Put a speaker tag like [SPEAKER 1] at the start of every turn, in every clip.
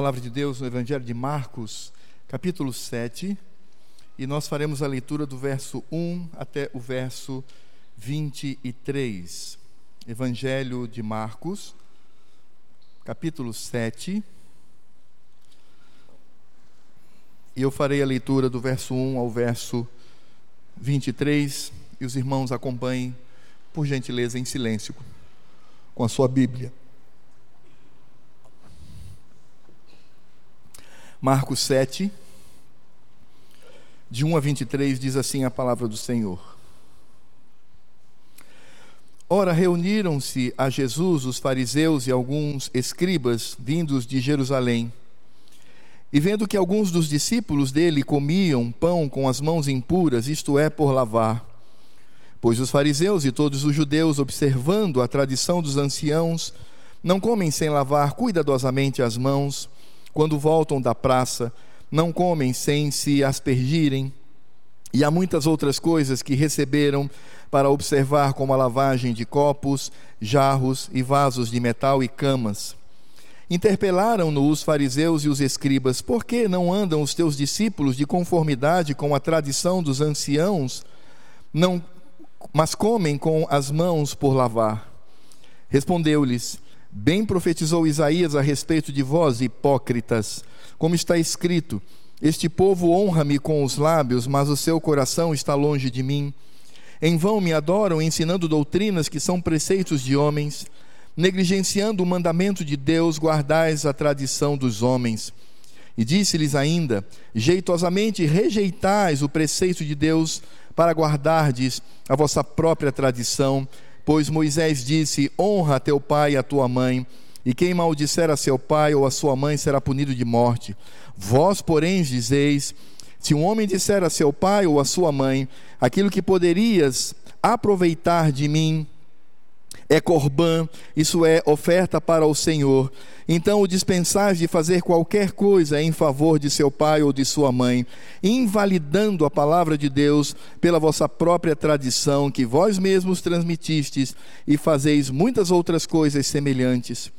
[SPEAKER 1] palavra de Deus no Evangelho de Marcos, capítulo 7, e nós faremos a leitura do verso 1 até o verso 23. Evangelho de Marcos, capítulo 7. E eu farei a leitura do verso 1 ao verso 23, e os irmãos acompanhem, por gentileza, em silêncio, com a sua Bíblia. Marcos 7, de 1 a 23, diz assim a palavra do Senhor. Ora, reuniram-se a Jesus os fariseus e alguns escribas vindos de Jerusalém. E vendo que alguns dos discípulos dele comiam pão com as mãos impuras, isto é, por lavar, pois os fariseus e todos os judeus, observando a tradição dos anciãos, não comem sem lavar cuidadosamente as mãos, quando voltam da praça, não comem sem se aspergirem, e há muitas outras coisas que receberam para observar, como a lavagem de copos, jarros e vasos de metal e camas. Interpelaram-no os fariseus e os escribas: Por que não andam os teus discípulos de conformidade com a tradição dos anciãos, não, mas comem com as mãos por lavar? Respondeu-lhes: Bem profetizou Isaías a respeito de vós, hipócritas, como está escrito: Este povo honra-me com os lábios, mas o seu coração está longe de mim. Em vão me adoram, ensinando doutrinas que são preceitos de homens. Negligenciando o mandamento de Deus, guardais a tradição dos homens. E disse-lhes ainda: Jeitosamente rejeitais o preceito de Deus para guardardes a vossa própria tradição Pois Moisés disse: Honra teu pai e a tua mãe, e quem maldisser a seu pai ou a sua mãe será punido de morte. Vós, porém, dizeis: Se um homem disser a seu pai ou a sua mãe aquilo que poderias aproveitar de mim, é corbã, isso é oferta para o Senhor. Então o dispensais de fazer qualquer coisa em favor de seu pai ou de sua mãe, invalidando a palavra de Deus pela vossa própria tradição que vós mesmos transmitistes e fazeis muitas outras coisas semelhantes.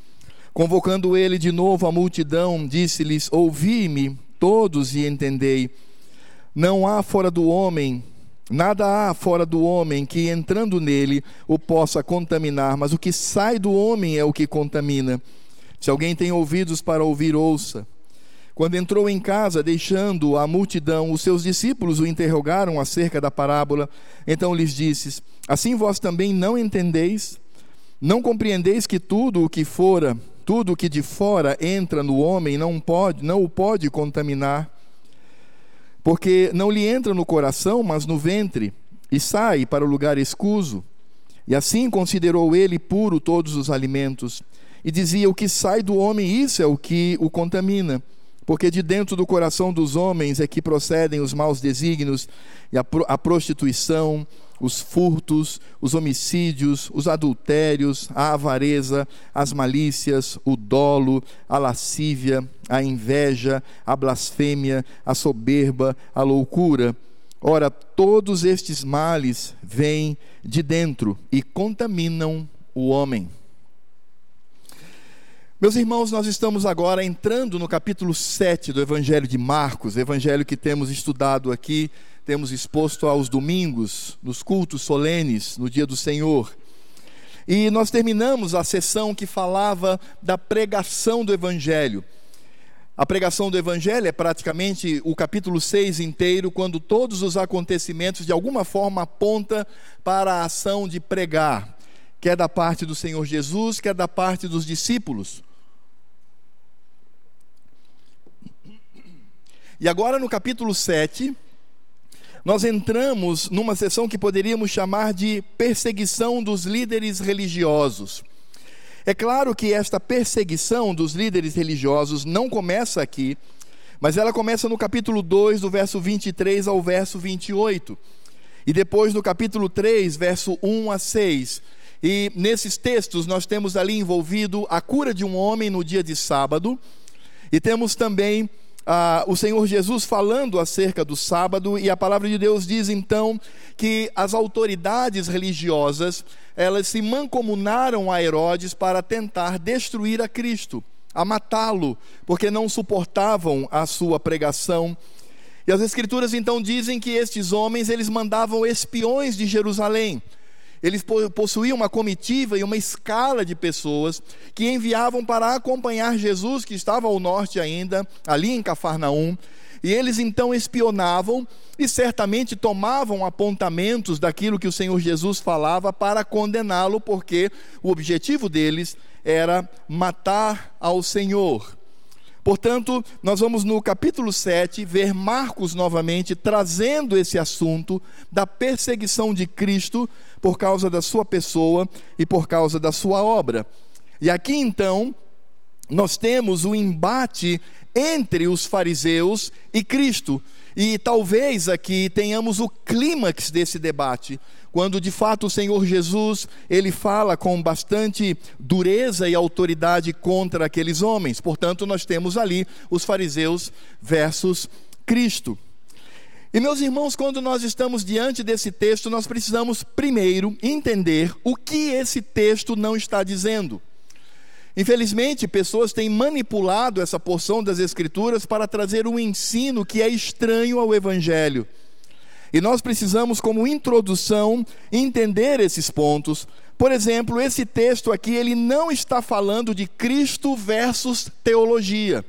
[SPEAKER 1] Convocando ele de novo a multidão, disse-lhes: Ouvi-me todos e entendei. Não há fora do homem Nada há fora do homem que, entrando nele, o possa contaminar, mas o que sai do homem é o que contamina. Se alguém tem ouvidos para ouvir, ouça. Quando entrou em casa, deixando a multidão, os seus discípulos o interrogaram acerca da parábola. Então lhes disse: Assim vós também não entendeis? Não compreendeis que tudo o que fora, tudo o que de fora entra no homem não pode, não o pode contaminar? Porque não lhe entra no coração, mas no ventre, e sai para o lugar escuso. E assim considerou ele puro todos os alimentos. E dizia: O que sai do homem, isso é o que o contamina. Porque de dentro do coração dos homens é que procedem os maus desígnios, e a, prostituição, os furtos, os homicídios, os adultérios, a avareza, as malícias, o dolo, a lascívia, a inveja, a blasfêmia, a soberba, a loucura. Ora, todos estes males vêm de dentro e contaminam o homem. Meus irmãos, nós estamos agora entrando no capítulo 7 do Evangelho de Marcos, evangelho que temos estudado aqui, temos exposto aos domingos, nos cultos solenes, no dia do Senhor. E nós terminamos a sessão que falava da pregação do Evangelho. A pregação do Evangelho é praticamente o capítulo 6 inteiro, quando todos os acontecimentos de alguma forma apontam para a ação de pregar, quer da parte do Senhor Jesus, quer da parte dos discípulos. E agora no capítulo 7, nós entramos numa sessão que poderíamos chamar de perseguição dos líderes religiosos. É claro que esta perseguição dos líderes religiosos não começa aqui, mas ela começa no capítulo 2, do verso 23 ao verso 28. E depois no capítulo 3, verso 1 a 6. E nesses textos nós temos ali envolvido a cura de um homem no dia de sábado, e temos também ah, o Senhor Jesus falando acerca do sábado, e a palavra de Deus diz então que as autoridades religiosas elas se mancomunaram a Herodes para tentar destruir a Cristo. a matá-lo, porque não suportavam a sua pregação. E as escrituras então dizem que estes homens eles mandavam espiões de Jerusalém. Eles possuíam uma comitiva e uma escala de pessoas que enviavam para acompanhar Jesus, que estava ao norte ainda, ali em Cafarnaum. E eles então espionavam e certamente tomavam apontamentos daquilo que o Senhor Jesus falava para condená-lo, porque o objetivo deles era matar ao Senhor. Portanto, nós vamos no capítulo 7 ver Marcos novamente trazendo esse assunto da perseguição de Cristo por causa da sua pessoa e por causa da sua obra. E aqui então, nós temos o embate entre os fariseus e Cristo. E talvez aqui tenhamos o clímax desse debate, quando de fato o Senhor Jesus, ele fala com bastante dureza e autoridade contra aqueles homens. Portanto, nós temos ali os fariseus versus Cristo. E meus irmãos, quando nós estamos diante desse texto, nós precisamos primeiro entender o que esse texto não está dizendo. Infelizmente, pessoas têm manipulado essa porção das Escrituras para trazer um ensino que é estranho ao Evangelho. E nós precisamos, como introdução, entender esses pontos. Por exemplo, esse texto aqui, ele não está falando de Cristo versus teologia.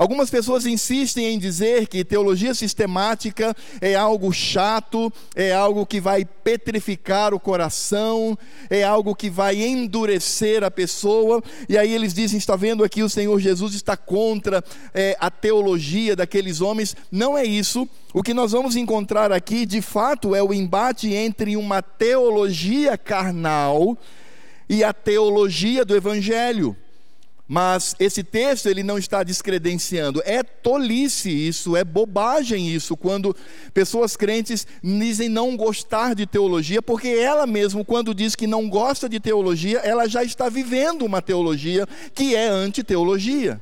[SPEAKER 1] Algumas pessoas insistem em dizer que teologia sistemática é algo chato, é algo que vai petrificar o coração, é algo que vai endurecer a pessoa, e aí eles dizem: está vendo aqui, o Senhor Jesus está contra é, a teologia daqueles homens. Não é isso. O que nós vamos encontrar aqui, de fato, é o embate entre uma teologia carnal e a teologia do Evangelho. Mas esse texto ele não está descredenciando. É tolice isso, é bobagem isso, quando pessoas crentes dizem não gostar de teologia, porque ela mesmo, quando diz que não gosta de teologia, ela já está vivendo uma teologia que é antiteologia.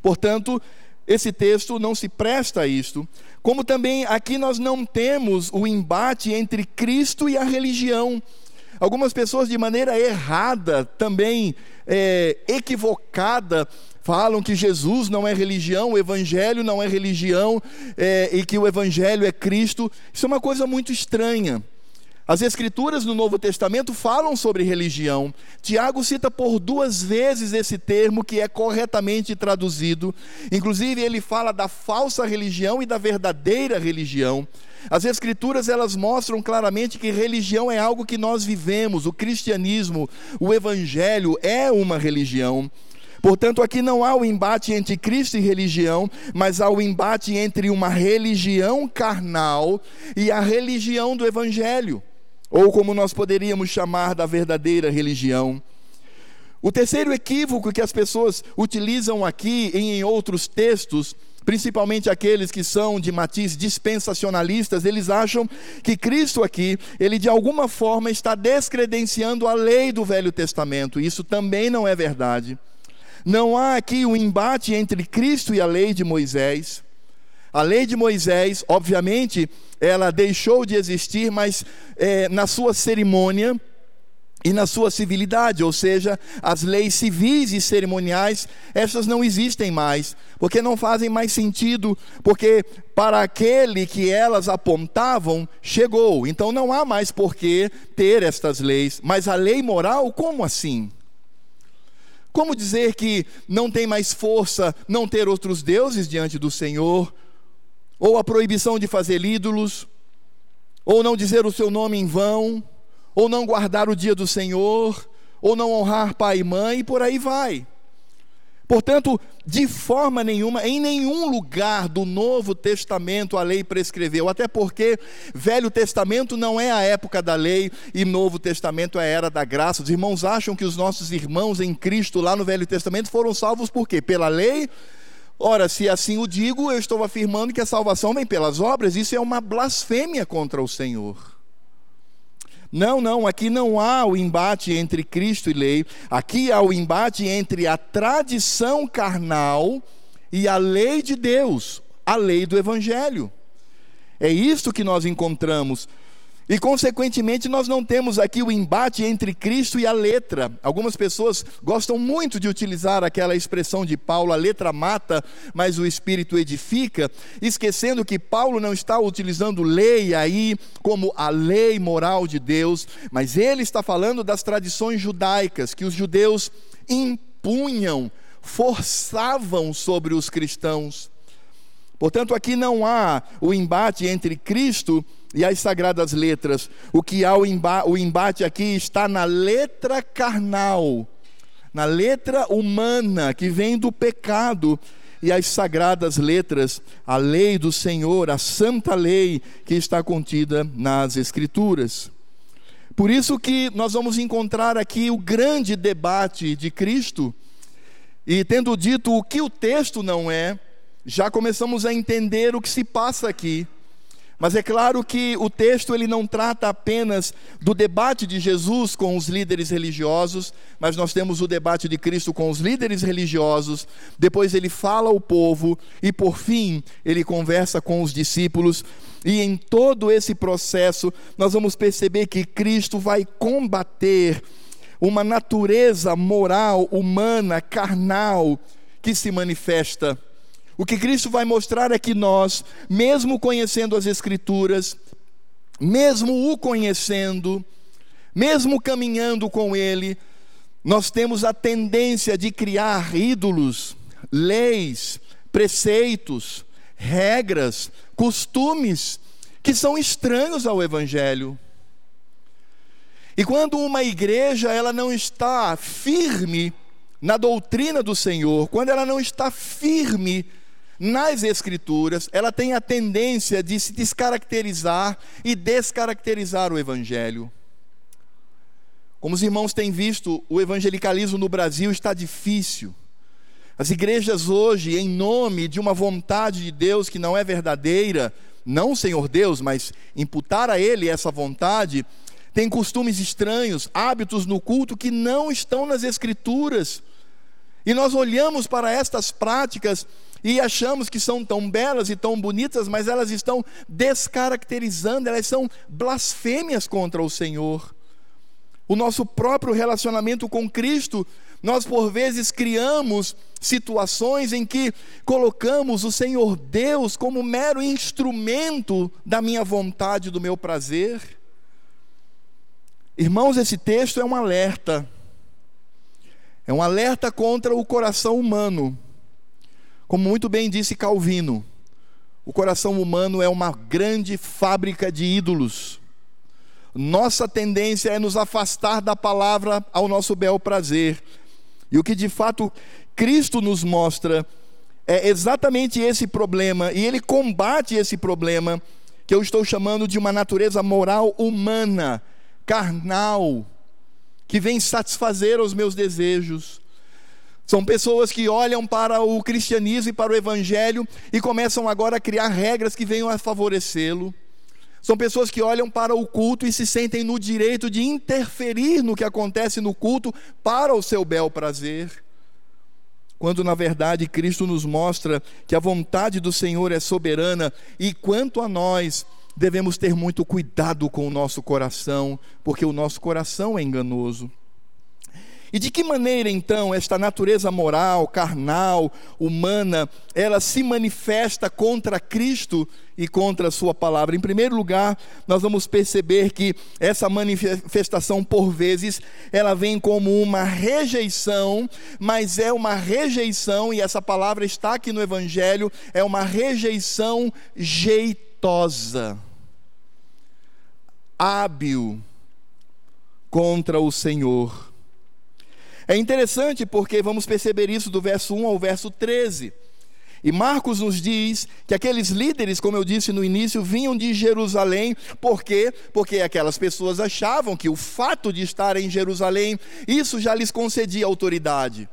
[SPEAKER 1] Portanto, esse texto não se presta a isto. Como também aqui nós não temos o embate entre Cristo e a religião. Algumas pessoas, de maneira errada, também é, equivocada, falam que Jesus não é religião, o Evangelho não é religião é, e que o Evangelho é Cristo. Isso é uma coisa muito estranha. As Escrituras no Novo Testamento falam sobre religião. Tiago cita por duas vezes esse termo que é corretamente traduzido. Inclusive, ele fala da falsa religião e da verdadeira religião. As escrituras elas mostram claramente que religião é algo que nós vivemos, o cristianismo, o evangelho é uma religião. Portanto, aqui não há o embate entre Cristo e religião, mas há o embate entre uma religião carnal e a religião do evangelho, ou como nós poderíamos chamar da verdadeira religião. O terceiro equívoco que as pessoas utilizam aqui e em outros textos principalmente aqueles que são de matiz dispensacionalistas, eles acham que Cristo aqui, ele de alguma forma está descredenciando a lei do Velho Testamento. Isso também não é verdade. Não há aqui um embate entre Cristo e a lei de Moisés. A lei de Moisés, obviamente, ela deixou de existir, mas é, na sua cerimônia, e na sua civilidade, ou seja, as leis civis e cerimoniais, essas não existem mais, porque não fazem mais sentido, porque para aquele que elas apontavam, chegou. Então não há mais por que ter estas leis. Mas a lei moral, como assim? Como dizer que não tem mais força não ter outros deuses diante do Senhor? Ou a proibição de fazer ídolos? Ou não dizer o seu nome em vão? Ou não guardar o dia do Senhor, ou não honrar pai e mãe, e por aí vai. Portanto, de forma nenhuma, em nenhum lugar do Novo Testamento a lei prescreveu, até porque Velho Testamento não é a época da lei e Novo Testamento é a era da graça. Os irmãos acham que os nossos irmãos em Cristo lá no Velho Testamento foram salvos por quê? Pela lei? Ora, se assim o digo, eu estou afirmando que a salvação vem pelas obras, isso é uma blasfêmia contra o Senhor. Não, não, aqui não há o embate entre Cristo e lei, aqui há o embate entre a tradição carnal e a lei de Deus, a lei do Evangelho. É isto que nós encontramos. E, consequentemente, nós não temos aqui o embate entre Cristo e a letra. Algumas pessoas gostam muito de utilizar aquela expressão de Paulo: a letra mata, mas o espírito edifica, esquecendo que Paulo não está utilizando lei aí como a lei moral de Deus, mas ele está falando das tradições judaicas que os judeus impunham, forçavam sobre os cristãos. Portanto, aqui não há o embate entre Cristo e as sagradas letras. O que há o, o embate aqui está na letra carnal, na letra humana que vem do pecado e as sagradas letras, a lei do Senhor, a santa lei que está contida nas Escrituras. Por isso que nós vamos encontrar aqui o grande debate de Cristo, e tendo dito o que o texto não é, já começamos a entender o que se passa aqui. Mas é claro que o texto ele não trata apenas do debate de Jesus com os líderes religiosos, mas nós temos o debate de Cristo com os líderes religiosos, depois ele fala ao povo e por fim ele conversa com os discípulos. E em todo esse processo nós vamos perceber que Cristo vai combater uma natureza moral, humana, carnal que se manifesta o que Cristo vai mostrar é que nós, mesmo conhecendo as Escrituras, mesmo o conhecendo, mesmo caminhando com Ele, nós temos a tendência de criar ídolos, leis, preceitos, regras, costumes que são estranhos ao Evangelho. E quando uma igreja ela não está firme na doutrina do Senhor, quando ela não está firme nas Escrituras, ela tem a tendência de se descaracterizar e descaracterizar o Evangelho. Como os irmãos têm visto, o evangelicalismo no Brasil está difícil. As igrejas hoje, em nome de uma vontade de Deus que não é verdadeira, não Senhor Deus, mas imputar a Ele essa vontade, têm costumes estranhos, hábitos no culto que não estão nas Escrituras. E nós olhamos para estas práticas e achamos que são tão belas e tão bonitas, mas elas estão descaracterizando, elas são blasfêmias contra o Senhor. O nosso próprio relacionamento com Cristo, nós por vezes criamos situações em que colocamos o Senhor Deus como mero instrumento da minha vontade, do meu prazer. Irmãos, esse texto é um alerta. É um alerta contra o coração humano como muito bem disse Calvino, o coração humano é uma grande fábrica de ídolos. Nossa tendência é nos afastar da palavra ao nosso bel prazer. E o que de fato Cristo nos mostra é exatamente esse problema, e ele combate esse problema que eu estou chamando de uma natureza moral humana, carnal, que vem satisfazer os meus desejos, são pessoas que olham para o cristianismo e para o evangelho e começam agora a criar regras que venham a favorecê-lo. São pessoas que olham para o culto e se sentem no direito de interferir no que acontece no culto para o seu bel prazer. Quando na verdade Cristo nos mostra que a vontade do Senhor é soberana e quanto a nós, devemos ter muito cuidado com o nosso coração, porque o nosso coração é enganoso. E de que maneira então esta natureza moral, carnal, humana, ela se manifesta contra Cristo e contra a Sua palavra? Em primeiro lugar, nós vamos perceber que essa manifestação, por vezes, ela vem como uma rejeição, mas é uma rejeição, e essa palavra está aqui no Evangelho, é uma rejeição jeitosa, hábil contra o Senhor é interessante porque vamos perceber isso do verso 1 ao verso 13. E Marcos nos diz que aqueles líderes, como eu disse no início, vinham de Jerusalém, por quê? Porque aquelas pessoas achavam que o fato de estar em Jerusalém, isso já lhes concedia autoridade.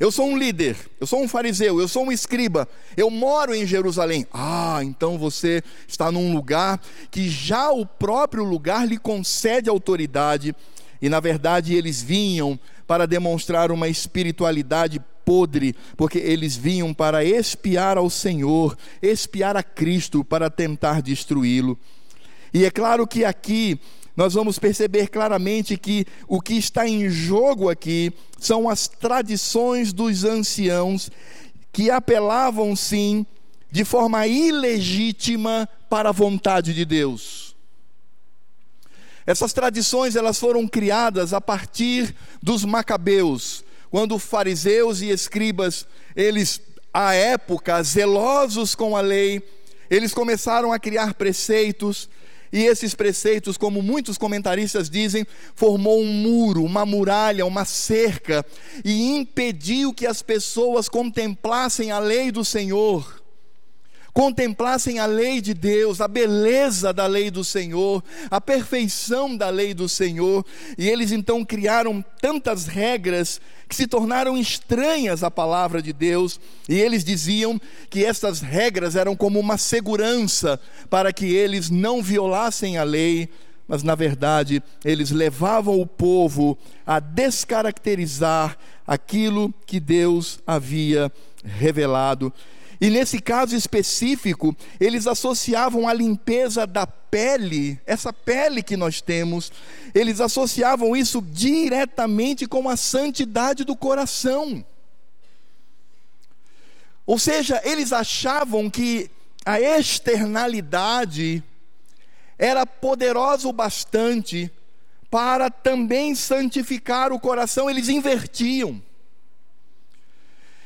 [SPEAKER 1] Eu sou um líder, eu sou um fariseu, eu sou um escriba, eu moro em Jerusalém. Ah, então você está num lugar que já o próprio lugar lhe concede autoridade, e na verdade eles vinham para demonstrar uma espiritualidade podre, porque eles vinham para espiar ao Senhor, espiar a Cristo, para tentar destruí-lo. E é claro que aqui nós vamos perceber claramente que o que está em jogo aqui são as tradições dos anciãos que apelavam sim de forma ilegítima para a vontade de Deus. Essas tradições elas foram criadas a partir dos macabeus, quando fariseus e escribas, eles à época zelosos com a lei, eles começaram a criar preceitos, e esses preceitos, como muitos comentaristas dizem, formou um muro, uma muralha, uma cerca, e impediu que as pessoas contemplassem a lei do Senhor contemplassem a lei de Deus, a beleza da lei do Senhor, a perfeição da lei do Senhor, e eles então criaram tantas regras que se tornaram estranhas à palavra de Deus, e eles diziam que estas regras eram como uma segurança para que eles não violassem a lei, mas na verdade eles levavam o povo a descaracterizar aquilo que Deus havia revelado. E nesse caso específico, eles associavam a limpeza da pele, essa pele que nós temos, eles associavam isso diretamente com a santidade do coração. Ou seja, eles achavam que a externalidade era poderosa o bastante para também santificar o coração, eles invertiam.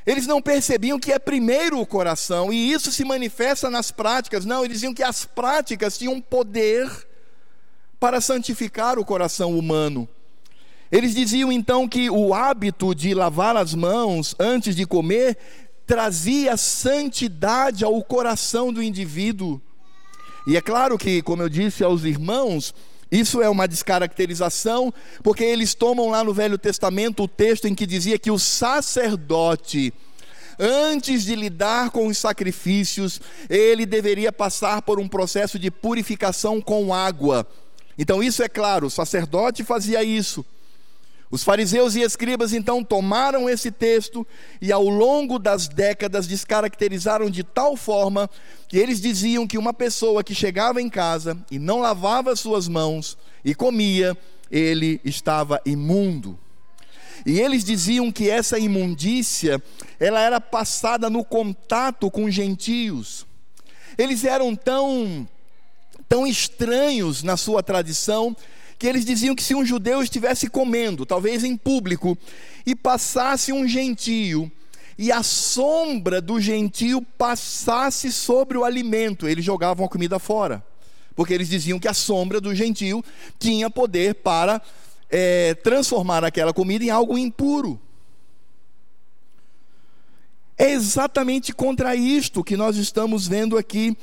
[SPEAKER 1] Eles não percebiam que é primeiro o coração, e isso se manifesta nas práticas. Não, eles diziam que as práticas tinham poder para santificar o coração humano. Eles diziam então que o hábito de lavar as mãos antes de comer trazia santidade ao coração do indivíduo. E é claro que, como eu disse aos irmãos, isso é uma descaracterização, porque eles tomam lá no Velho Testamento o texto em que dizia que o sacerdote, antes de lidar com os sacrifícios, ele deveria passar por um processo de purificação com água. Então, isso é claro, o sacerdote fazia isso. Os fariseus e escribas então tomaram esse texto e ao longo das décadas descaracterizaram de tal forma que eles diziam que uma pessoa que chegava em casa e não lavava suas mãos e comia, ele estava imundo. E eles diziam que essa imundícia, ela era passada no contato com gentios. Eles eram tão tão estranhos na sua tradição que eles diziam que se um judeu estivesse comendo, talvez em público, e passasse um gentio, e a sombra do gentio passasse sobre o alimento, eles jogavam a comida fora, porque eles diziam que a sombra do gentio tinha poder para é, transformar aquela comida em algo impuro. É exatamente contra isto que nós estamos vendo aqui.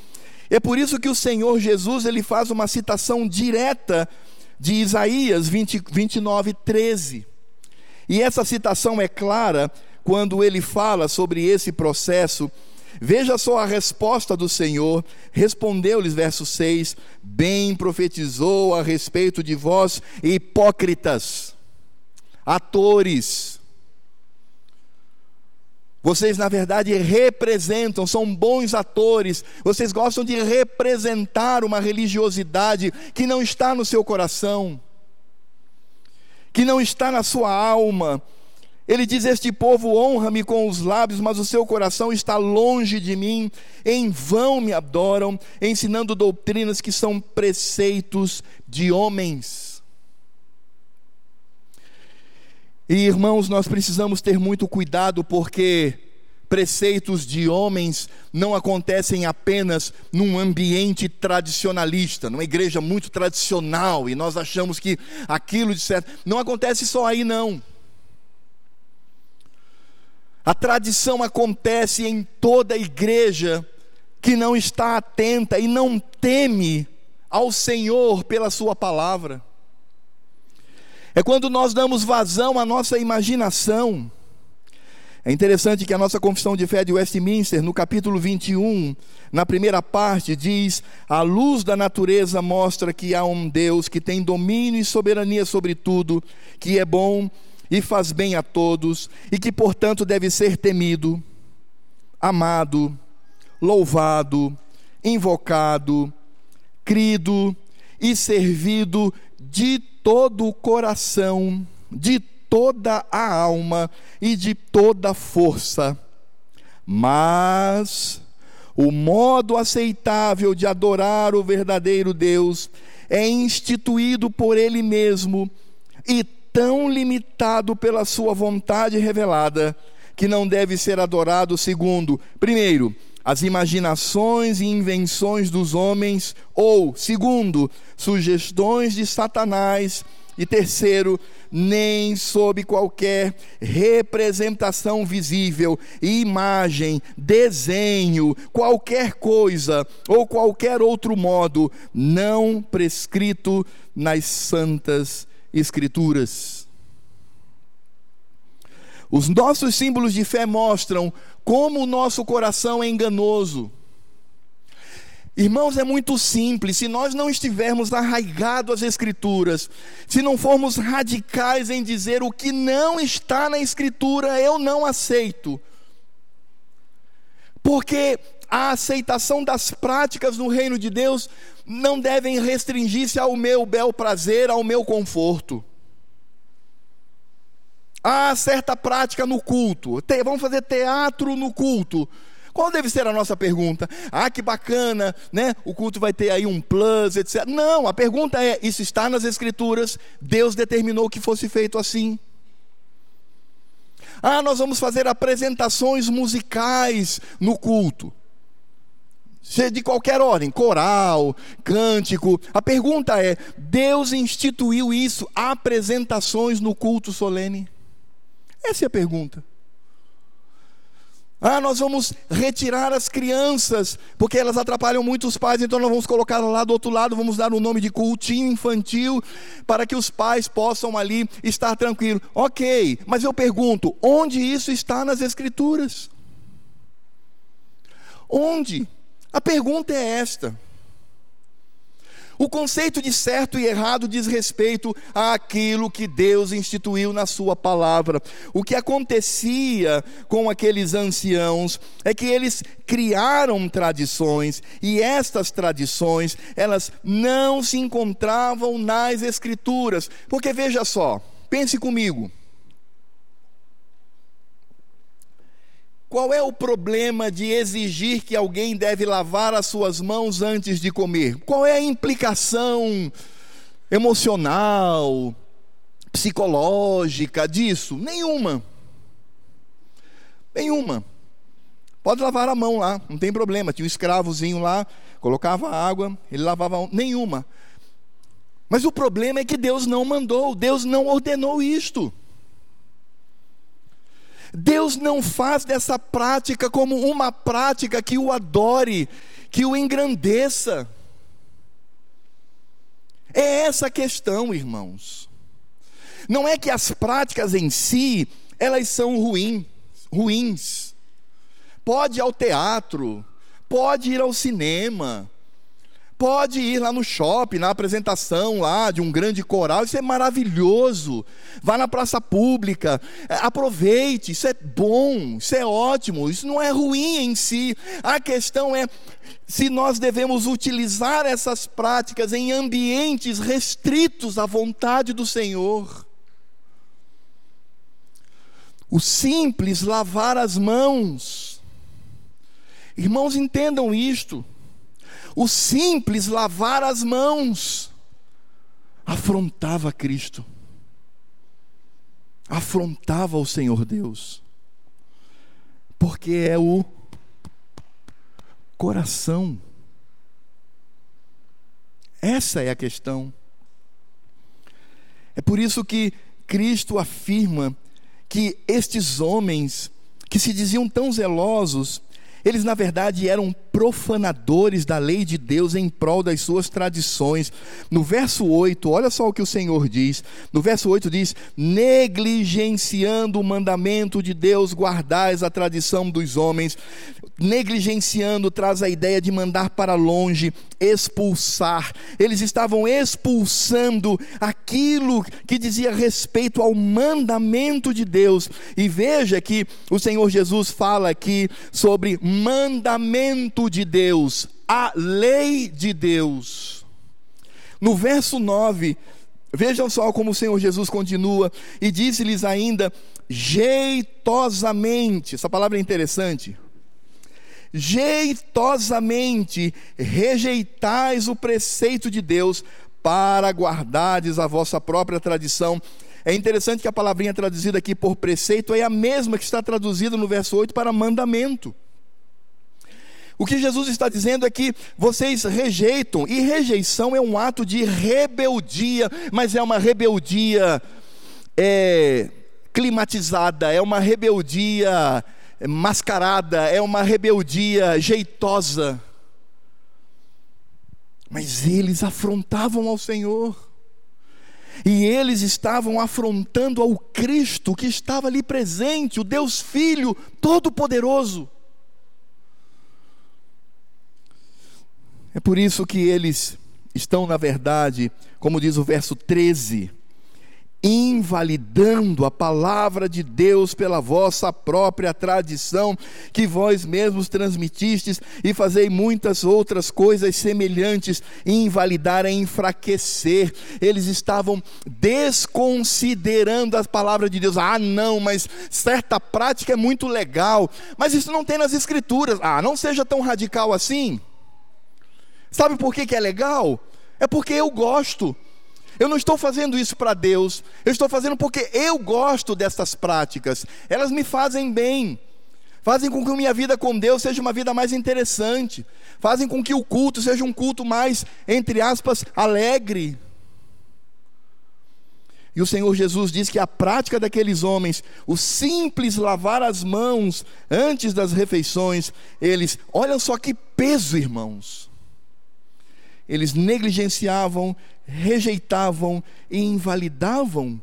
[SPEAKER 1] É por isso que o Senhor Jesus ele faz uma citação direta de Isaías 20, 29, 13. E essa citação é clara quando ele fala sobre esse processo. Veja só a resposta do Senhor. Respondeu-lhes, verso 6: Bem profetizou a respeito de vós, hipócritas, atores, vocês, na verdade, representam, são bons atores. Vocês gostam de representar uma religiosidade que não está no seu coração, que não está na sua alma. Ele diz: Este povo honra-me com os lábios, mas o seu coração está longe de mim. Em vão me adoram, ensinando doutrinas que são preceitos de homens. E irmãos, nós precisamos ter muito cuidado porque preceitos de homens não acontecem apenas num ambiente tradicionalista, numa igreja muito tradicional, e nós achamos que aquilo de certo. Não acontece só aí, não. A tradição acontece em toda igreja que não está atenta e não teme ao Senhor pela Sua palavra. É quando nós damos vazão à nossa imaginação. É interessante que a nossa confissão de fé de Westminster, no capítulo 21, na primeira parte, diz: A luz da natureza mostra que há um Deus que tem domínio e soberania sobre tudo, que é bom e faz bem a todos, e que, portanto, deve ser temido, amado, louvado, invocado, crido e servido de todo o coração, de toda a alma e de toda a força. Mas o modo aceitável de adorar o verdadeiro Deus é instituído por Ele mesmo e tão limitado pela Sua vontade revelada que não deve ser adorado segundo, primeiro, as imaginações e invenções dos homens, ou, segundo, sugestões de Satanás, e terceiro, nem sob qualquer representação visível, imagem, desenho, qualquer coisa ou qualquer outro modo não prescrito nas santas Escrituras. Os nossos símbolos de fé mostram como o nosso coração é enganoso. Irmãos, é muito simples. Se nós não estivermos arraigados às Escrituras, se não formos radicais em dizer o que não está na Escritura, eu não aceito. Porque a aceitação das práticas no reino de Deus não devem restringir-se ao meu bel prazer, ao meu conforto. Há certa prática no culto. Vamos fazer teatro no culto. Qual deve ser a nossa pergunta? Ah, que bacana, né? O culto vai ter aí um plus, etc. Não, a pergunta é: isso está nas Escrituras? Deus determinou que fosse feito assim. Ah, nós vamos fazer apresentações musicais no culto. Seja de qualquer ordem, coral, cântico. A pergunta é: Deus instituiu isso, apresentações no culto solene? Essa é a pergunta. Ah, nós vamos retirar as crianças, porque elas atrapalham muito os pais, então nós vamos colocar lá do outro lado, vamos dar o um nome de cultinho infantil, para que os pais possam ali estar tranquilos. Ok, mas eu pergunto: onde isso está nas Escrituras? Onde? A pergunta é esta. O conceito de certo e errado diz respeito àquilo que Deus instituiu na Sua palavra. O que acontecia com aqueles anciãos é que eles criaram tradições e estas tradições, elas não se encontravam nas Escrituras. Porque veja só, pense comigo. Qual é o problema de exigir que alguém deve lavar as suas mãos antes de comer? Qual é a implicação emocional, psicológica disso? Nenhuma. Nenhuma. Pode lavar a mão lá, não tem problema. Tinha um escravozinho lá, colocava água, ele lavava. Nenhuma. Mas o problema é que Deus não mandou, Deus não ordenou isto. Deus não faz dessa prática como uma prática que o adore, que o engrandeça. É essa a questão, irmãos. Não é que as práticas em si, elas são ruins, ruins. Pode ir ao teatro, pode ir ao cinema, Pode ir lá no shopping, na apresentação lá de um grande coral, isso é maravilhoso. Vá na praça pública, é, aproveite, isso é bom, isso é ótimo, isso não é ruim em si. A questão é se nós devemos utilizar essas práticas em ambientes restritos à vontade do Senhor. O simples lavar as mãos. Irmãos, entendam isto o simples lavar as mãos afrontava Cristo, afrontava o Senhor Deus, porque é o coração. Essa é a questão. É por isso que Cristo afirma que estes homens que se diziam tão zelosos, eles na verdade eram profanadores da lei de Deus em prol das suas tradições. No verso 8, olha só o que o Senhor diz. No verso 8 diz: negligenciando o mandamento de Deus, guardais a tradição dos homens. Negligenciando traz a ideia de mandar para longe, expulsar. Eles estavam expulsando aquilo que dizia respeito ao mandamento de Deus. E veja que o Senhor Jesus fala aqui sobre mandamento de Deus, a lei de Deus. No verso 9, vejam só como o Senhor Jesus continua, e disse-lhes ainda, jeitosamente, essa palavra é interessante, jeitosamente rejeitais o preceito de Deus para guardardes a vossa própria tradição. É interessante que a palavrinha traduzida aqui por preceito é a mesma que está traduzida no verso 8 para mandamento. O que Jesus está dizendo é que vocês rejeitam, e rejeição é um ato de rebeldia, mas é uma rebeldia é, climatizada, é uma rebeldia mascarada, é uma rebeldia jeitosa. Mas eles afrontavam ao Senhor. E eles estavam afrontando ao Cristo que estava ali presente, o Deus Filho Todo-Poderoso. É por isso que eles estão, na verdade, como diz o verso 13, invalidando a palavra de Deus pela vossa própria tradição, que vós mesmos transmitistes, e fazei muitas outras coisas semelhantes, invalidar é enfraquecer. Eles estavam desconsiderando a palavra de Deus. Ah, não, mas certa prática é muito legal, mas isso não tem nas Escrituras. Ah, não seja tão radical assim. Sabe por que, que é legal? É porque eu gosto. Eu não estou fazendo isso para Deus, eu estou fazendo porque eu gosto dessas práticas, elas me fazem bem, fazem com que minha vida com Deus seja uma vida mais interessante, fazem com que o culto seja um culto mais, entre aspas, alegre. E o Senhor Jesus diz que a prática daqueles homens, o simples lavar as mãos antes das refeições, eles, olha só que peso, irmãos eles negligenciavam, rejeitavam e invalidavam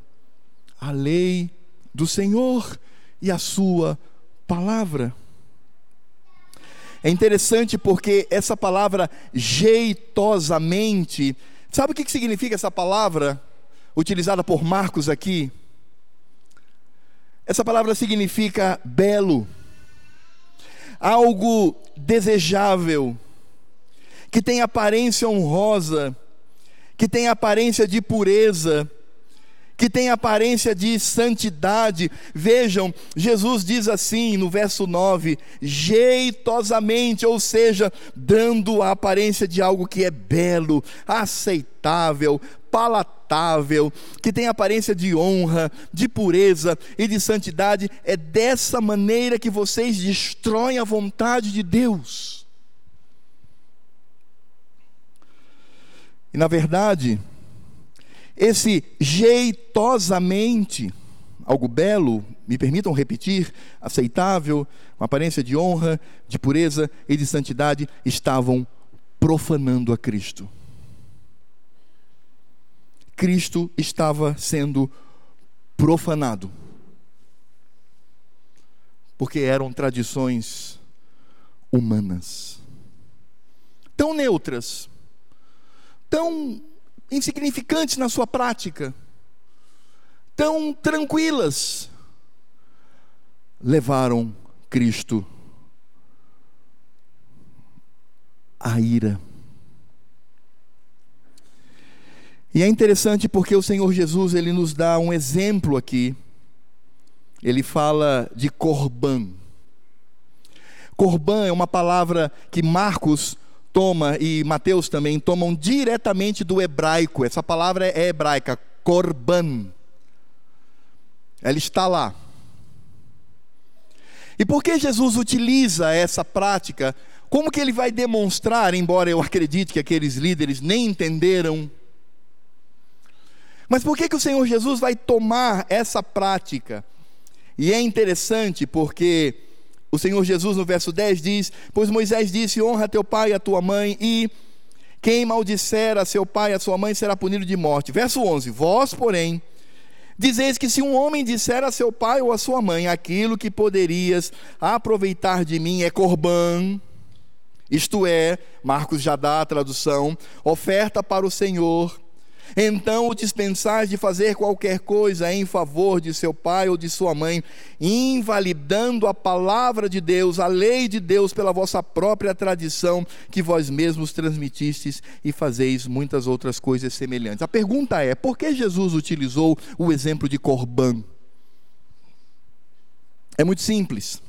[SPEAKER 1] a lei do Senhor e a sua palavra. É interessante porque essa palavra jeitosamente, sabe o que significa essa palavra utilizada por Marcos aqui? Essa palavra significa belo, algo desejável, que tem aparência honrosa, que tem aparência de pureza, que tem aparência de santidade. Vejam, Jesus diz assim no verso 9: jeitosamente, ou seja, dando a aparência de algo que é belo, aceitável, palatável, que tem aparência de honra, de pureza e de santidade. É dessa maneira que vocês destroem a vontade de Deus. E na verdade, esse jeitosamente, algo belo, me permitam repetir, aceitável, com aparência de honra, de pureza e de santidade, estavam profanando a Cristo. Cristo estava sendo profanado. Porque eram tradições humanas, tão neutras, tão insignificantes na sua prática, tão tranquilas, levaram Cristo à ira. E é interessante porque o Senhor Jesus ele nos dá um exemplo aqui. Ele fala de corban. Corban é uma palavra que Marcos toma, e Mateus também, tomam diretamente do hebraico. Essa palavra é hebraica, korban. Ela está lá. E por que Jesus utiliza essa prática? Como que ele vai demonstrar, embora eu acredite que aqueles líderes nem entenderam, mas por que, que o Senhor Jesus vai tomar essa prática? E é interessante porque o Senhor Jesus, no verso 10, diz: Pois Moisés disse: Honra teu pai e a tua mãe, e quem maldisser a seu pai e a sua mãe será punido de morte. Verso 11: Vós, porém, dizeis que se um homem disser a seu pai ou a sua mãe aquilo que poderias aproveitar de mim é corbã, isto é, Marcos já dá a tradução, oferta para o Senhor, então o dispensais de fazer qualquer coisa em favor de seu pai ou de sua mãe, invalidando a palavra de Deus, a lei de Deus, pela vossa própria tradição, que vós mesmos transmitistes e fazeis muitas outras coisas semelhantes. A pergunta é: por que Jesus utilizou o exemplo de Corban? É muito simples.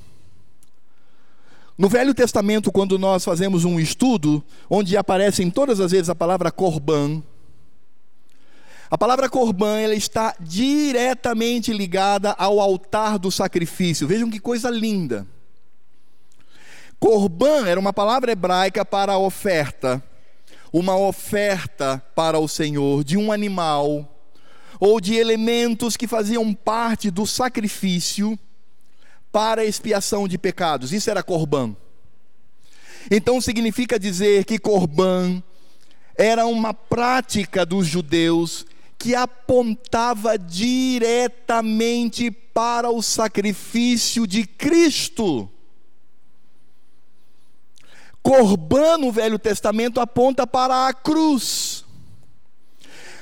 [SPEAKER 1] No Velho Testamento, quando nós fazemos um estudo, onde aparecem todas as vezes a palavra corban, a palavra corban ela está diretamente ligada ao altar do sacrifício. Vejam que coisa linda. Corban era uma palavra hebraica para oferta, uma oferta para o Senhor de um animal ou de elementos que faziam parte do sacrifício para expiação de pecados. Isso era corban. Então significa dizer que corban era uma prática dos judeus que apontava diretamente para o sacrifício de Cristo. Corban no Velho Testamento aponta para a cruz.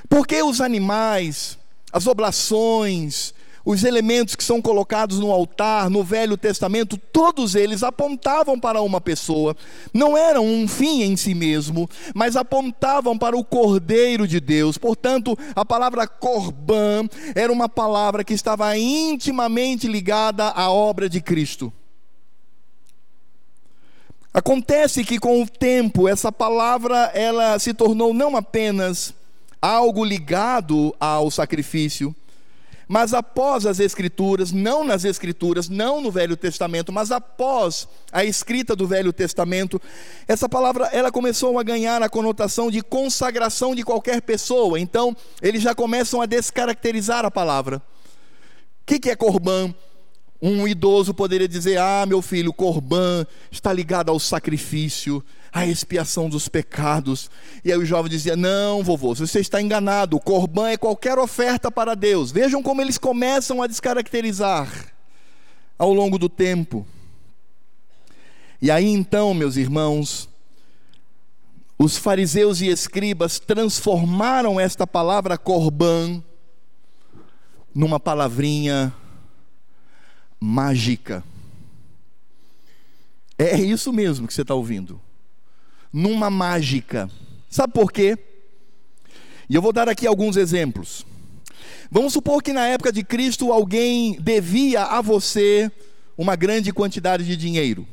[SPEAKER 1] Porque os animais, as oblações, os elementos que são colocados no altar, no Velho Testamento, todos eles apontavam para uma pessoa. Não eram um fim em si mesmo, mas apontavam para o Cordeiro de Deus. Portanto, a palavra corban era uma palavra que estava intimamente ligada à obra de Cristo. Acontece que com o tempo essa palavra ela se tornou não apenas algo ligado ao sacrifício, mas após as Escrituras, não nas Escrituras, não no Velho Testamento, mas após a escrita do Velho Testamento, essa palavra ela começou a ganhar a conotação de consagração de qualquer pessoa. Então, eles já começam a descaracterizar a palavra. O que, que é corban? Um idoso poderia dizer: Ah, meu filho, corban está ligado ao sacrifício a expiação dos pecados. E aí o jovem dizia: Não, vovô, você está enganado. O corban é qualquer oferta para Deus. Vejam como eles começam a descaracterizar ao longo do tempo. E aí então, meus irmãos, os fariseus e escribas transformaram esta palavra corban numa palavrinha mágica. É isso mesmo que você está ouvindo numa mágica. Sabe por quê? E eu vou dar aqui alguns exemplos. Vamos supor que na época de Cristo alguém devia a você uma grande quantidade de dinheiro.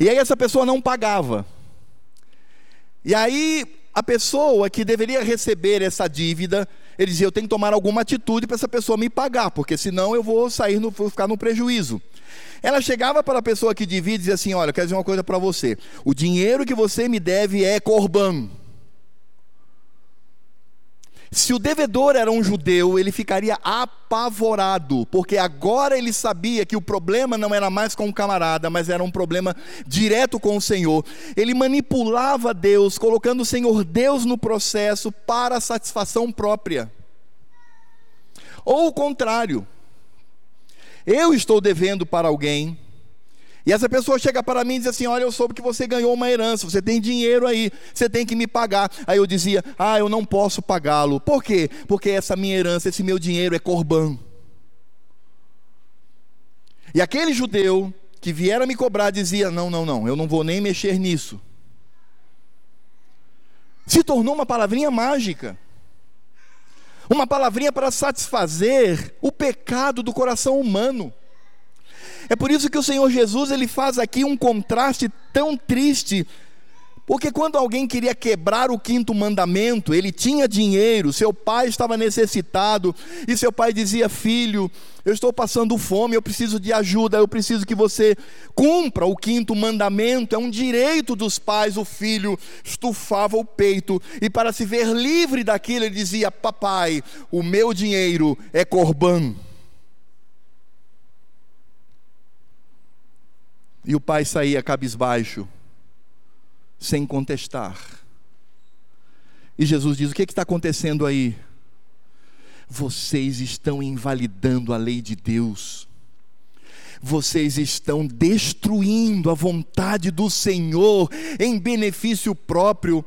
[SPEAKER 1] E aí essa pessoa não pagava. E aí a pessoa que deveria receber essa dívida, ele dizia: Eu tenho que tomar alguma atitude para essa pessoa me pagar, porque senão eu vou sair, no, vou ficar no prejuízo. Ela chegava para a pessoa que divide e dizia assim: Olha, eu quero dizer uma coisa para você. O dinheiro que você me deve é corban. Se o devedor era um judeu, ele ficaria apavorado, porque agora ele sabia que o problema não era mais com o camarada, mas era um problema direto com o Senhor. Ele manipulava Deus, colocando o Senhor Deus no processo para satisfação própria. Ou o contrário, eu estou devendo para alguém, e essa pessoa chega para mim e diz assim: Olha, eu soube que você ganhou uma herança, você tem dinheiro aí, você tem que me pagar. Aí eu dizia: Ah, eu não posso pagá-lo. Por quê? Porque essa minha herança, esse meu dinheiro é corban. E aquele judeu que viera me cobrar dizia: Não, não, não, eu não vou nem mexer nisso. Se tornou uma palavrinha mágica uma palavrinha para satisfazer o pecado do coração humano. É por isso que o Senhor Jesus ele faz aqui um contraste tão triste porque quando alguém queria quebrar o quinto mandamento, ele tinha dinheiro, seu pai estava necessitado, e seu pai dizia: Filho, eu estou passando fome, eu preciso de ajuda, eu preciso que você cumpra o quinto mandamento. É um direito dos pais. O filho estufava o peito, e para se ver livre daquilo, ele dizia: Papai, o meu dinheiro é corban. E o pai saía cabisbaixo sem contestar. E Jesus diz: O que, é que está acontecendo aí? Vocês estão invalidando a lei de Deus, vocês estão destruindo a vontade do Senhor em benefício próprio.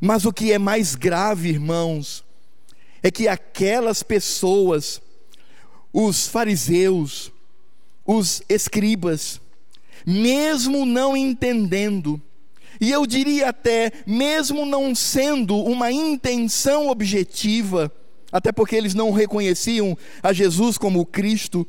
[SPEAKER 1] Mas o que é mais grave, irmãos, é que aquelas pessoas, os fariseus, os escribas, mesmo não entendendo, e eu diria até, mesmo não sendo uma intenção objetiva, até porque eles não reconheciam a Jesus como Cristo,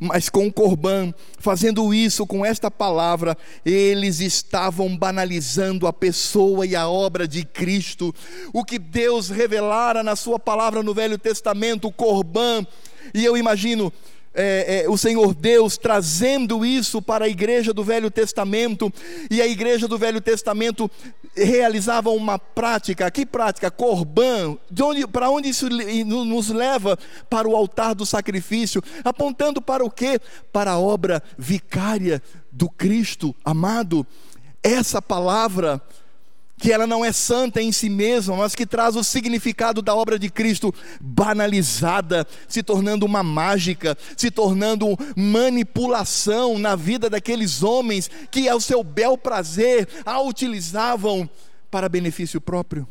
[SPEAKER 1] mas com o Corban, fazendo isso com esta palavra, eles estavam banalizando a pessoa e a obra de Cristo. O que Deus revelara na Sua palavra no Velho Testamento, o Corban, e eu imagino é, é, o Senhor Deus trazendo isso para a igreja do Velho Testamento, e a igreja do Velho Testamento realizava uma prática, que prática? Corban, para onde isso nos leva? Para o altar do sacrifício, apontando para o quê? Para a obra vicária do Cristo amado. Essa palavra que ela não é santa em si mesma, mas que traz o significado da obra de Cristo banalizada, se tornando uma mágica, se tornando manipulação na vida daqueles homens que, ao seu bel prazer, a utilizavam para benefício próprio.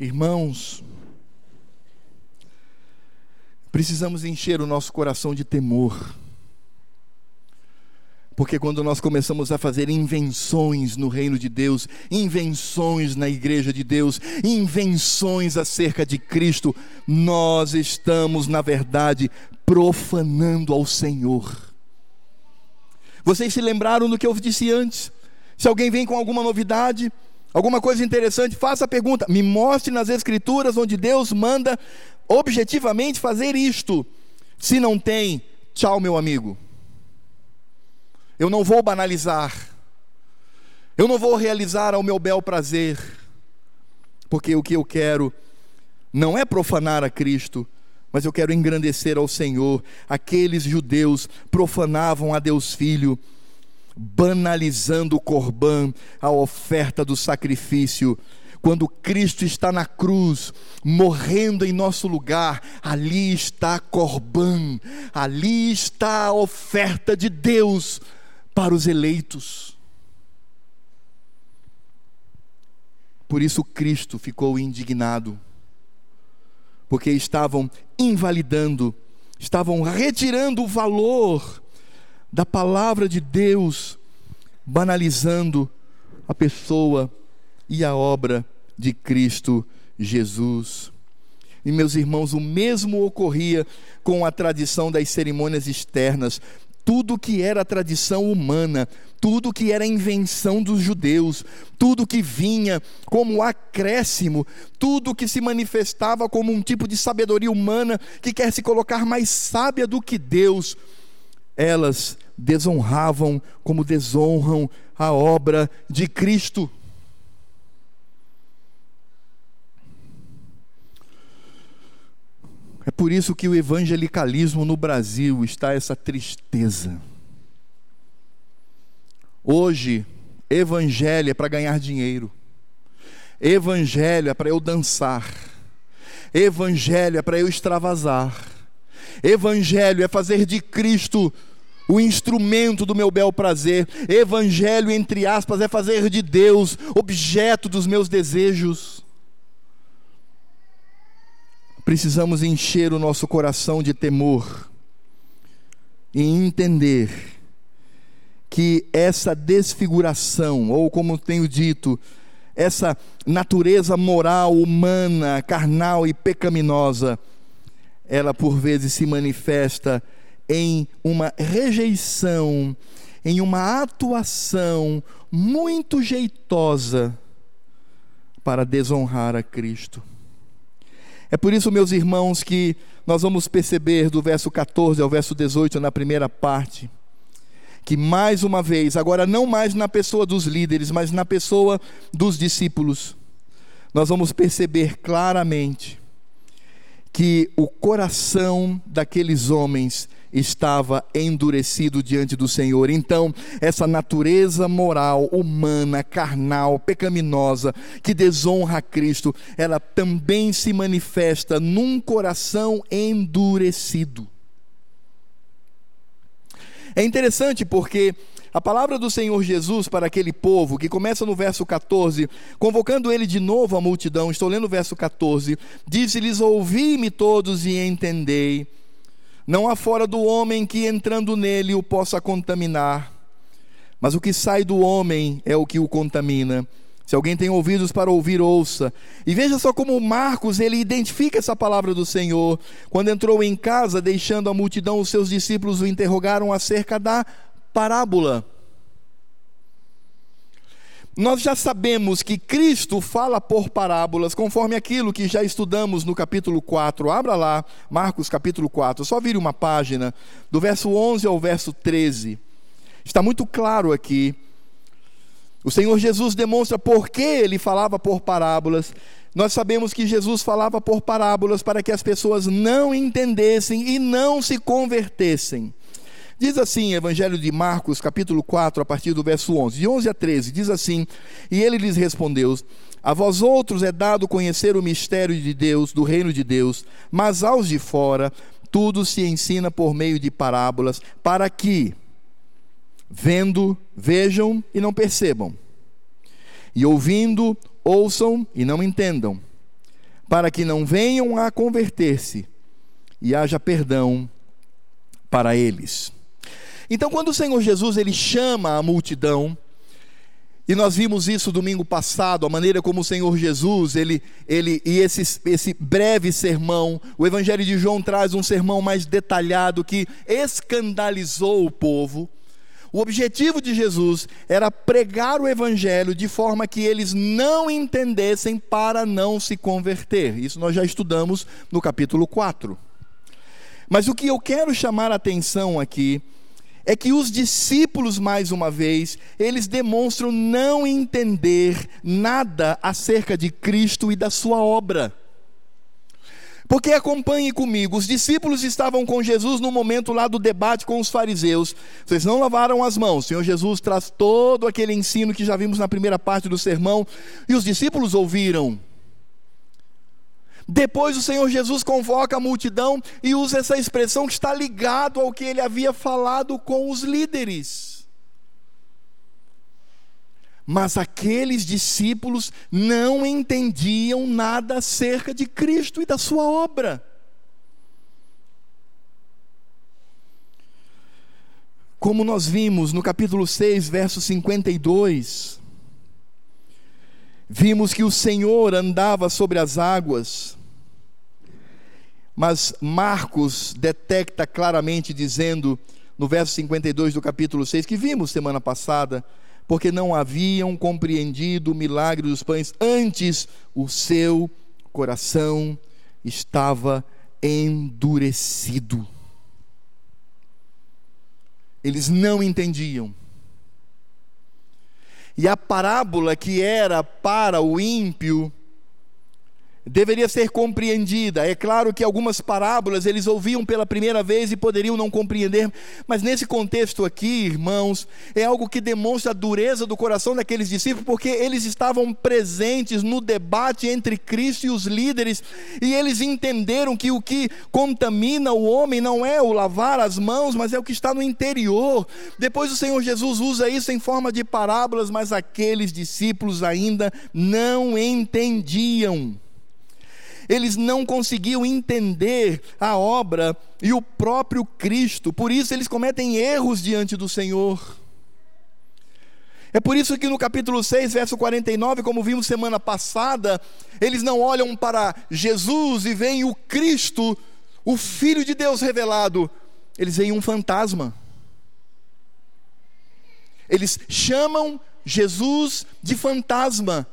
[SPEAKER 1] Irmãos, precisamos encher o nosso coração de temor porque quando nós começamos a fazer invenções no reino de Deus, invenções na igreja de Deus, invenções acerca de Cristo, nós estamos, na verdade, profanando ao Senhor. Vocês se lembraram do que eu disse antes? Se alguém vem com alguma novidade, alguma coisa interessante, faça a pergunta: me mostre nas Escrituras onde Deus manda objetivamente fazer isto. Se não tem, tchau, meu amigo. Eu não vou banalizar. Eu não vou realizar ao meu bel prazer. Porque o que eu quero não é profanar a Cristo, mas eu quero engrandecer ao Senhor. Aqueles judeus profanavam a Deus Filho, banalizando o corban, a oferta do sacrifício. Quando Cristo está na cruz, morrendo em nosso lugar, ali está corban, ali está a oferta de Deus para os eleitos. Por isso Cristo ficou indignado, porque estavam invalidando, estavam retirando o valor da palavra de Deus, banalizando a pessoa e a obra de Cristo Jesus. E meus irmãos, o mesmo ocorria com a tradição das cerimônias externas tudo que era tradição humana, tudo que era invenção dos judeus, tudo que vinha como acréscimo, tudo que se manifestava como um tipo de sabedoria humana que quer se colocar mais sábia do que Deus, elas desonravam como desonram a obra de Cristo. É por isso que o evangelicalismo no Brasil está essa tristeza. Hoje, evangelho é para ganhar dinheiro. Evangelho é para eu dançar. Evangelho é para eu extravasar. Evangelho é fazer de Cristo o instrumento do meu bel prazer. Evangelho, entre aspas, é fazer de Deus objeto dos meus desejos. Precisamos encher o nosso coração de temor e entender que essa desfiguração, ou como tenho dito, essa natureza moral, humana, carnal e pecaminosa, ela por vezes se manifesta em uma rejeição, em uma atuação muito jeitosa para desonrar a Cristo. É por isso, meus irmãos, que nós vamos perceber do verso 14 ao verso 18, na primeira parte, que mais uma vez, agora não mais na pessoa dos líderes, mas na pessoa dos discípulos, nós vamos perceber claramente que o coração daqueles homens estava endurecido diante do Senhor. Então, essa natureza moral, humana, carnal, pecaminosa, que desonra a Cristo, ela também se manifesta num coração endurecido. É interessante porque a palavra do Senhor Jesus para aquele povo, que começa no verso 14, convocando ele de novo a multidão, estou lendo o verso 14, disse-lhes: Ouvi-me todos e entendei. Não há fora do homem que entrando nele o possa contaminar, mas o que sai do homem é o que o contamina. Se alguém tem ouvidos para ouvir, ouça. E veja só como Marcos ele identifica essa palavra do Senhor. Quando entrou em casa, deixando a multidão, os seus discípulos o interrogaram acerca da parábola. Nós já sabemos que Cristo fala por parábolas, conforme aquilo que já estudamos no capítulo 4. Abra lá, Marcos capítulo 4, só vire uma página, do verso 11 ao verso 13. Está muito claro aqui. O Senhor Jesus demonstra por que ele falava por parábolas. Nós sabemos que Jesus falava por parábolas para que as pessoas não entendessem e não se convertessem. Diz assim, Evangelho de Marcos, capítulo 4, a partir do verso 11, de 11 a 13, diz assim: E ele lhes respondeu: A vós outros é dado conhecer o mistério de Deus, do reino de Deus, mas aos de fora tudo se ensina por meio de parábolas, para que, vendo, vejam e não percebam, e ouvindo, ouçam e não entendam, para que não venham a converter-se e haja perdão para eles. Então, quando o Senhor Jesus ele chama a multidão, e nós vimos isso domingo passado, a maneira como o Senhor Jesus, ele, ele e esse, esse breve sermão, o Evangelho de João traz um sermão mais detalhado que escandalizou o povo. O objetivo de Jesus era pregar o Evangelho de forma que eles não entendessem para não se converter. Isso nós já estudamos no capítulo 4. Mas o que eu quero chamar a atenção aqui é que os discípulos, mais uma vez, eles demonstram não entender nada acerca de Cristo e da sua obra. Porque acompanhe comigo, os discípulos estavam com Jesus no momento lá do debate com os fariseus. Vocês não lavaram as mãos. O Senhor Jesus traz todo aquele ensino que já vimos na primeira parte do sermão, e os discípulos ouviram. Depois o Senhor Jesus convoca a multidão e usa essa expressão que está ligado ao que ele havia falado com os líderes. Mas aqueles discípulos não entendiam nada acerca de Cristo e da sua obra. Como nós vimos no capítulo 6, verso 52, Vimos que o Senhor andava sobre as águas, mas Marcos detecta claramente dizendo, no verso 52 do capítulo 6, que vimos semana passada, porque não haviam compreendido o milagre dos pães, antes o seu coração estava endurecido. Eles não entendiam. E a parábola que era para o ímpio deveria ser compreendida. É claro que algumas parábolas eles ouviam pela primeira vez e poderiam não compreender, mas nesse contexto aqui, irmãos, é algo que demonstra a dureza do coração daqueles discípulos, porque eles estavam presentes no debate entre Cristo e os líderes, e eles entenderam que o que contamina o homem não é o lavar as mãos, mas é o que está no interior. Depois o Senhor Jesus usa isso em forma de parábolas, mas aqueles discípulos ainda não entendiam eles não conseguiam entender a obra e o próprio Cristo, por isso eles cometem erros diante do Senhor. É por isso que no capítulo 6, verso 49, como vimos semana passada, eles não olham para Jesus e veem o Cristo, o Filho de Deus revelado, eles veem um fantasma. Eles chamam Jesus de fantasma.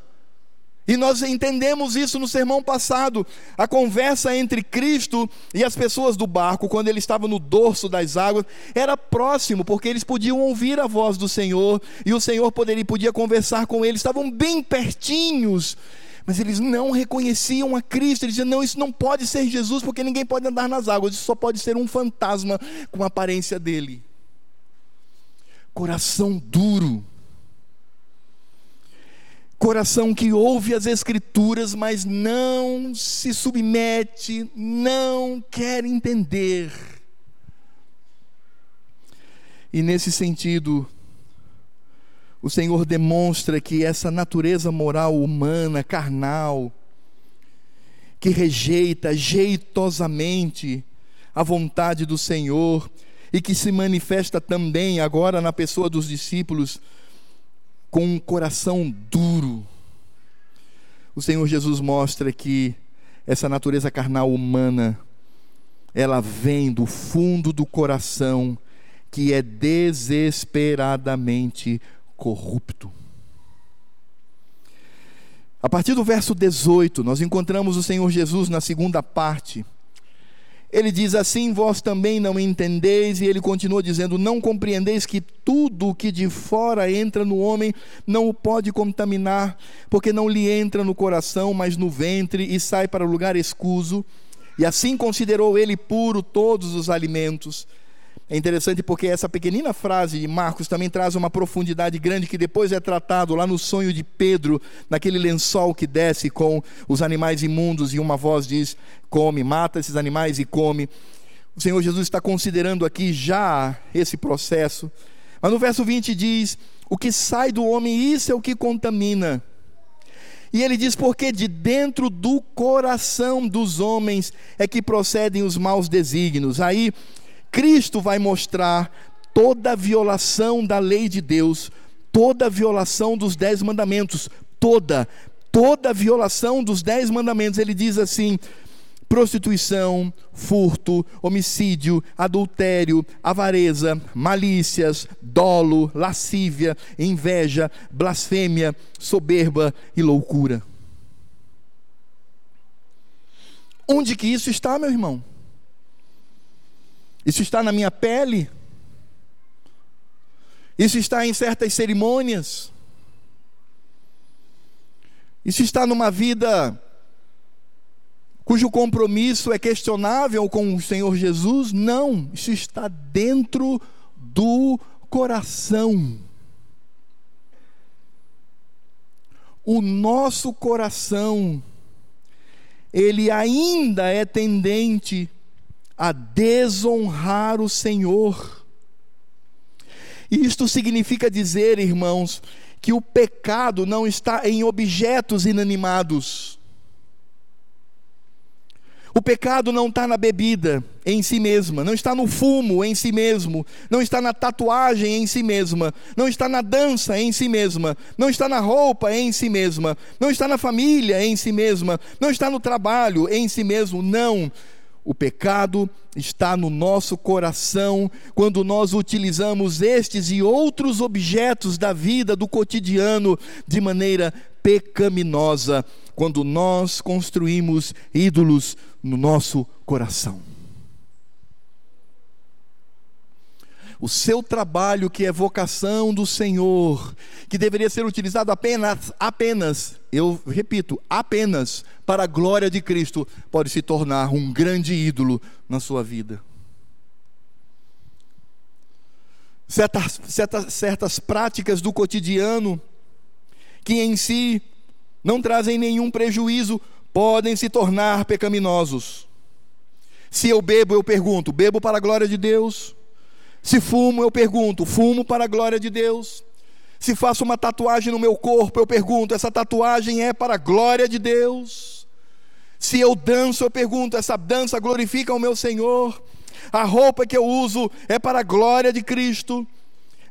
[SPEAKER 1] E nós entendemos isso no sermão passado. A conversa entre Cristo e as pessoas do barco, quando ele estava no dorso das águas, era próximo, porque eles podiam ouvir a voz do Senhor, e o Senhor poderia, podia conversar com eles, estavam bem pertinhos. Mas eles não reconheciam a Cristo, eles diziam: não, isso não pode ser Jesus, porque ninguém pode andar nas águas, isso só pode ser um fantasma com a aparência dele. Coração duro Coração que ouve as Escrituras, mas não se submete, não quer entender. E nesse sentido, o Senhor demonstra que essa natureza moral humana, carnal, que rejeita jeitosamente a vontade do Senhor e que se manifesta também agora na pessoa dos discípulos com um coração duro. O Senhor Jesus mostra que essa natureza carnal humana ela vem do fundo do coração que é desesperadamente corrupto. A partir do verso 18, nós encontramos o Senhor Jesus na segunda parte. Ele diz assim: Vós também não entendeis, e ele continua dizendo: Não compreendeis que tudo o que de fora entra no homem não o pode contaminar, porque não lhe entra no coração, mas no ventre e sai para o lugar escuso. E assim considerou ele puro todos os alimentos. É interessante porque essa pequenina frase de Marcos também traz uma profundidade grande que depois é tratado lá no sonho de Pedro, naquele lençol que desce com os animais imundos e uma voz diz: come, mata esses animais e come. O Senhor Jesus está considerando aqui já esse processo. Mas no verso 20 diz: o que sai do homem, isso é o que contamina. E ele diz: porque de dentro do coração dos homens é que procedem os maus desígnios. Aí Cristo vai mostrar toda a violação da lei de Deus, toda a violação dos dez mandamentos, toda, toda a violação dos dez mandamentos. Ele diz assim: prostituição, furto, homicídio, adultério, avareza, malícias, dolo, lascívia, inveja, blasfêmia, soberba e loucura. Onde que isso está, meu irmão? Isso está na minha pele. Isso está em certas cerimônias. Isso está numa vida cujo compromisso é questionável com o Senhor Jesus? Não, isso está dentro do coração. O nosso coração, ele ainda é tendente a desonrar o Senhor. E isto significa dizer, irmãos, que o pecado não está em objetos inanimados. O pecado não está na bebida em si mesma, não está no fumo em si mesmo, não está na tatuagem em si mesma, não está na dança em si mesma, não está na roupa em si mesma, não está na família em si mesma, não está no trabalho em si mesmo, não. O pecado está no nosso coração quando nós utilizamos estes e outros objetos da vida, do cotidiano, de maneira pecaminosa, quando nós construímos ídolos no nosso coração. O seu trabalho, que é vocação do Senhor, que deveria ser utilizado apenas, apenas, eu repito, apenas para a glória de Cristo, pode se tornar um grande ídolo na sua vida. Certas, certas, certas práticas do cotidiano, que em si não trazem nenhum prejuízo, podem se tornar pecaminosos. Se eu bebo, eu pergunto: bebo para a glória de Deus? Se fumo, eu pergunto: fumo para a glória de Deus? Se faço uma tatuagem no meu corpo, eu pergunto: essa tatuagem é para a glória de Deus? Se eu danço, eu pergunto: essa dança glorifica o meu Senhor? A roupa que eu uso é para a glória de Cristo?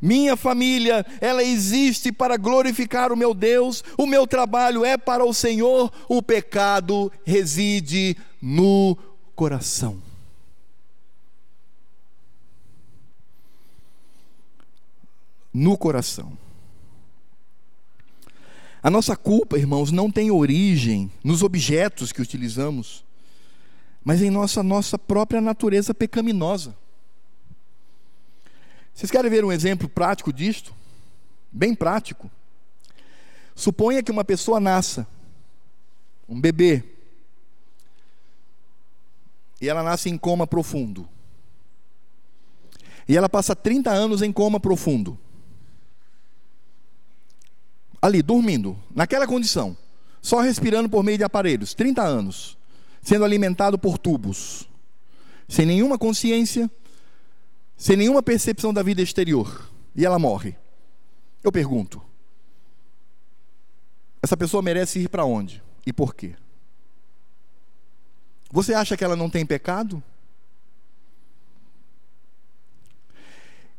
[SPEAKER 1] Minha família, ela existe para glorificar o meu Deus, o meu trabalho é para o Senhor, o pecado reside no coração. No coração. A nossa culpa, irmãos, não tem origem nos objetos que utilizamos, mas em nossa nossa própria natureza pecaminosa. Vocês querem ver um exemplo prático disto? Bem prático. Suponha que uma pessoa nasça, um bebê, e ela nasce em coma profundo. E ela passa 30 anos em coma profundo ali, dormindo, naquela condição, só respirando por meio de aparelhos, 30 anos, sendo alimentado por tubos, sem nenhuma consciência, sem nenhuma percepção da vida exterior, e ela morre. Eu pergunto: essa pessoa merece ir para onde e por quê? Você acha que ela não tem pecado?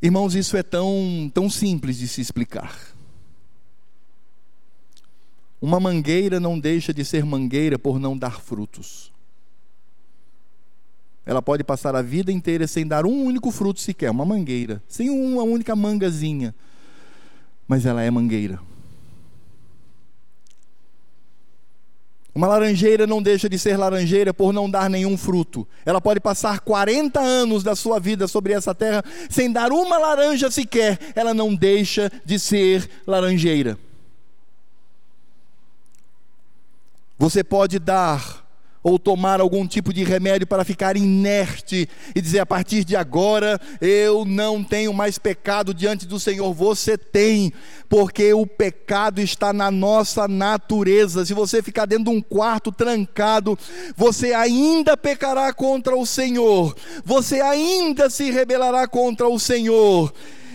[SPEAKER 1] Irmãos, isso é tão, tão simples de se explicar. Uma mangueira não deixa de ser mangueira por não dar frutos. Ela pode passar a vida inteira sem dar um único fruto sequer, uma mangueira, sem uma única mangazinha. Mas ela é mangueira. Uma laranjeira não deixa de ser laranjeira por não dar nenhum fruto. Ela pode passar 40 anos da sua vida sobre essa terra sem dar uma laranja sequer. Ela não deixa de ser laranjeira. Você pode dar ou tomar algum tipo de remédio para ficar inerte e dizer a partir de agora eu não tenho mais pecado diante do Senhor. Você tem, porque o pecado está na nossa natureza. Se você ficar dentro de um quarto trancado, você ainda pecará contra o Senhor. Você ainda se rebelará contra o Senhor.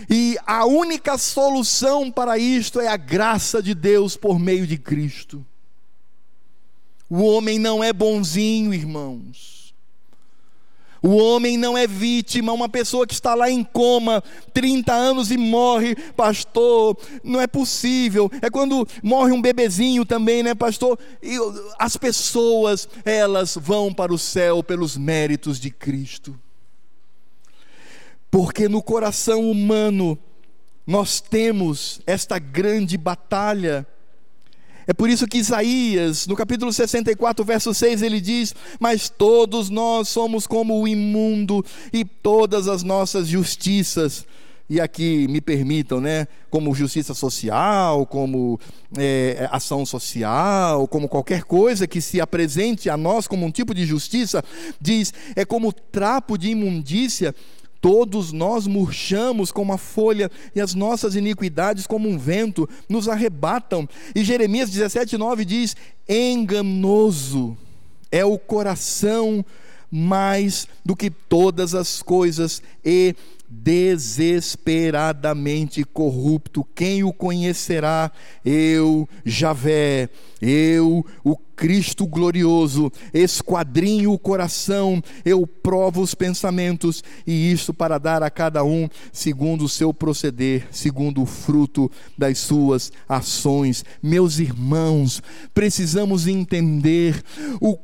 [SPEAKER 1] E a única solução para isto é a graça de Deus por meio de Cristo. O homem não é bonzinho, irmãos. O homem não é vítima, uma pessoa que está lá em coma, 30 anos e morre, pastor, não é possível. É quando morre um bebezinho também, né, pastor? E as pessoas, elas vão para o céu pelos méritos de Cristo. Porque no coração humano nós temos esta grande batalha é por isso que Isaías, no capítulo 64, verso 6, ele diz: Mas todos nós somos como o imundo, e todas as nossas justiças, e aqui me permitam, né, como justiça social, como é, ação social, como qualquer coisa que se apresente a nós como um tipo de justiça, diz, é como trapo de imundícia Todos nós murchamos como a folha, e as nossas iniquidades, como um vento, nos arrebatam. E Jeremias 17, 9 diz: Enganoso é o coração mais do que todas as coisas, e desesperadamente corrupto. Quem o conhecerá? Eu, Javé, eu, o Cristo glorioso, esquadrinho o coração, eu provo os pensamentos, e isto para dar a cada um segundo o seu proceder, segundo o fruto das suas ações. Meus irmãos, precisamos entender o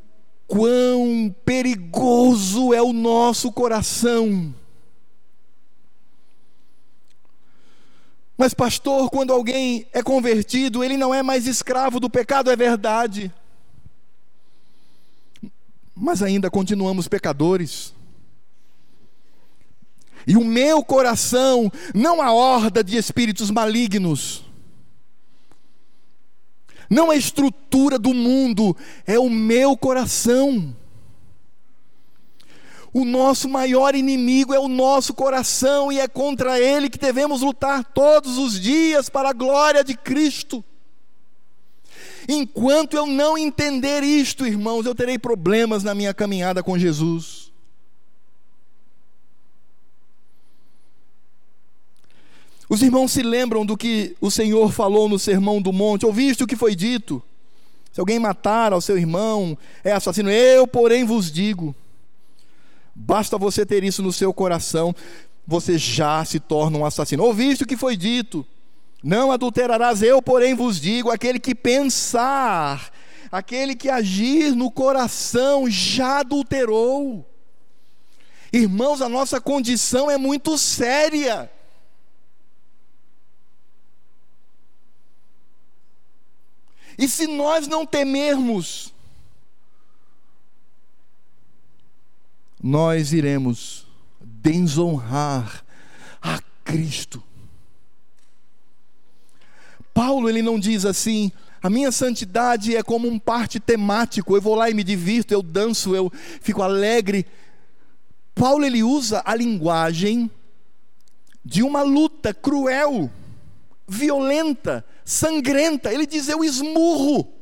[SPEAKER 1] quão perigoso é o nosso coração Mas, pastor, quando alguém é convertido, ele não é mais escravo do pecado, é verdade. Mas ainda continuamos pecadores. E o meu coração, não a horda de espíritos malignos, não a estrutura do mundo, é o meu coração. O nosso maior inimigo é o nosso coração e é contra ele que devemos lutar todos os dias para a glória de Cristo. Enquanto eu não entender isto, irmãos, eu terei problemas na minha caminhada com Jesus. Os irmãos se lembram do que o Senhor falou no Sermão do Monte, ouviste o que foi dito? Se alguém matar ao seu irmão, é assassino. Eu, porém, vos digo Basta você ter isso no seu coração, você já se torna um assassino. Ouviste o que foi dito? Não adulterarás, eu, porém, vos digo: aquele que pensar, aquele que agir no coração, já adulterou. Irmãos, a nossa condição é muito séria. E se nós não temermos nós iremos desonrar a Cristo. Paulo ele não diz assim: a minha santidade é como um parte temático, eu vou lá e me divirto, eu danço, eu fico alegre. Paulo ele usa a linguagem de uma luta cruel, violenta, sangrenta. Ele diz: eu esmurro.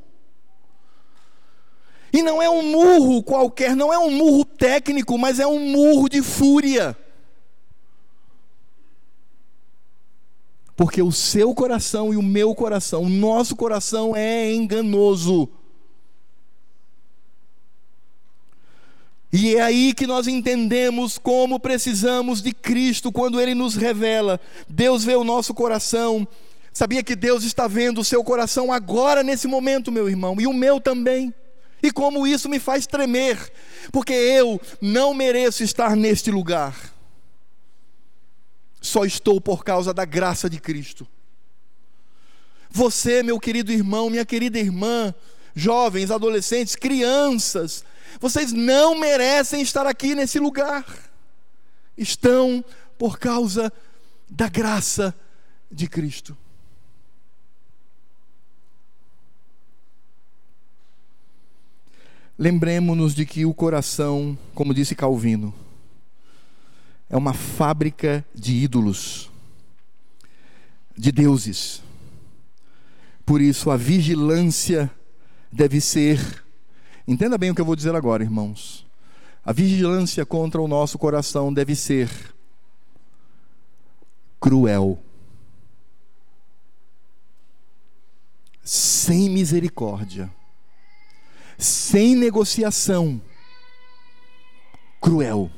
[SPEAKER 1] E não é um murro qualquer, não é um murro técnico, mas é um murro de fúria. Porque o seu coração e o meu coração, o nosso coração é enganoso. E é aí que nós entendemos como precisamos de Cristo quando Ele nos revela. Deus vê o nosso coração. Sabia que Deus está vendo o seu coração agora, nesse momento, meu irmão, e o meu também. E como isso me faz tremer, porque eu não mereço estar neste lugar. Só estou por causa da graça de Cristo. Você, meu querido irmão, minha querida irmã, jovens, adolescentes, crianças, vocês não merecem estar aqui nesse lugar. Estão por causa da graça de Cristo. Lembremos-nos de que o coração, como disse Calvino, é uma fábrica de ídolos, de deuses. Por isso, a vigilância deve ser Entenda bem o que eu vou dizer agora, irmãos. A vigilância contra o nosso coração deve ser cruel, sem misericórdia, sem negociação, cruel,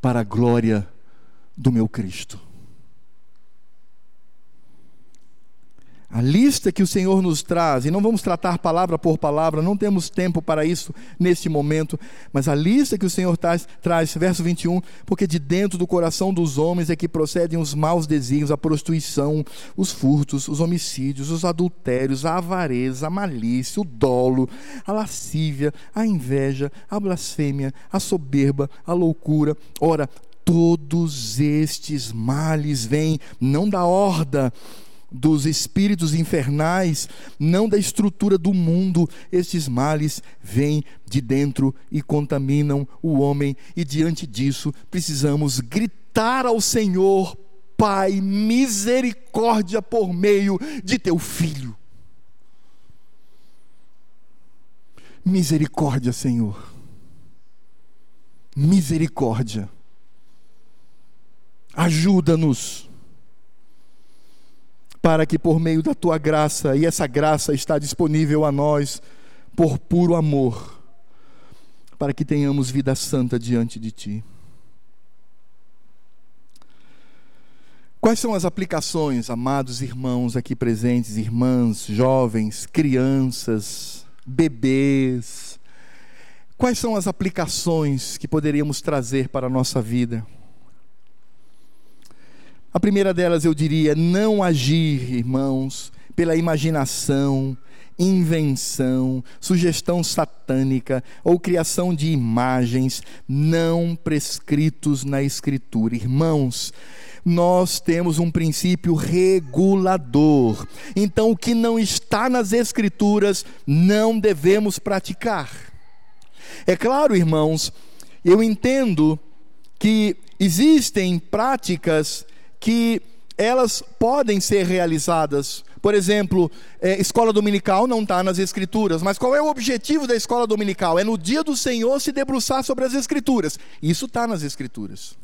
[SPEAKER 1] para a glória do meu Cristo. A lista que o Senhor nos traz, e não vamos tratar palavra por palavra, não temos tempo para isso neste momento, mas a lista que o Senhor traz, traz, verso 21, porque de dentro do coração dos homens é que procedem os maus desígnios, a prostituição, os furtos, os homicídios, os adultérios, a avareza, a malícia, o dolo, a lascívia, a inveja, a blasfêmia, a soberba, a loucura. Ora, todos estes males vêm não da horda, dos espíritos infernais, não da estrutura do mundo. Estes males vêm de dentro e contaminam o homem, e diante disso precisamos gritar ao Senhor: Pai, misericórdia por meio de teu filho. Misericórdia, Senhor. Misericórdia. Ajuda-nos para que por meio da tua graça, e essa graça está disponível a nós por puro amor, para que tenhamos vida santa diante de ti. Quais são as aplicações, amados irmãos aqui presentes, irmãs, jovens, crianças, bebês? Quais são as aplicações que poderíamos trazer para a nossa vida? A primeira delas eu diria: não agir, irmãos, pela imaginação, invenção, sugestão satânica ou criação de imagens não prescritos na Escritura. Irmãos, nós temos um princípio regulador. Então, o que não está nas Escrituras, não devemos praticar. É claro, irmãos, eu entendo que existem práticas que elas podem ser realizadas. Por exemplo, é, escola dominical não está nas Escrituras, mas qual é o objetivo da escola dominical? É no dia do Senhor se debruçar sobre as Escrituras. Isso está nas Escrituras.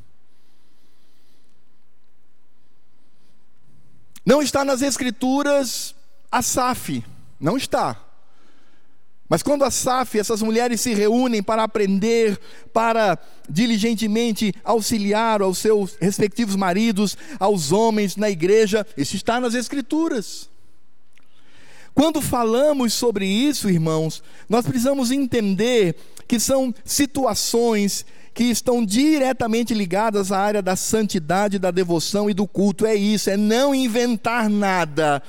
[SPEAKER 1] Não está nas Escrituras a SAF, não está. Mas quando a SAF, essas mulheres se reúnem para aprender, para diligentemente auxiliar aos seus respectivos maridos, aos homens na igreja, isso está nas Escrituras. Quando falamos sobre isso, irmãos, nós precisamos entender que são situações que estão diretamente ligadas à área da santidade, da devoção e do culto. É isso, é não inventar nada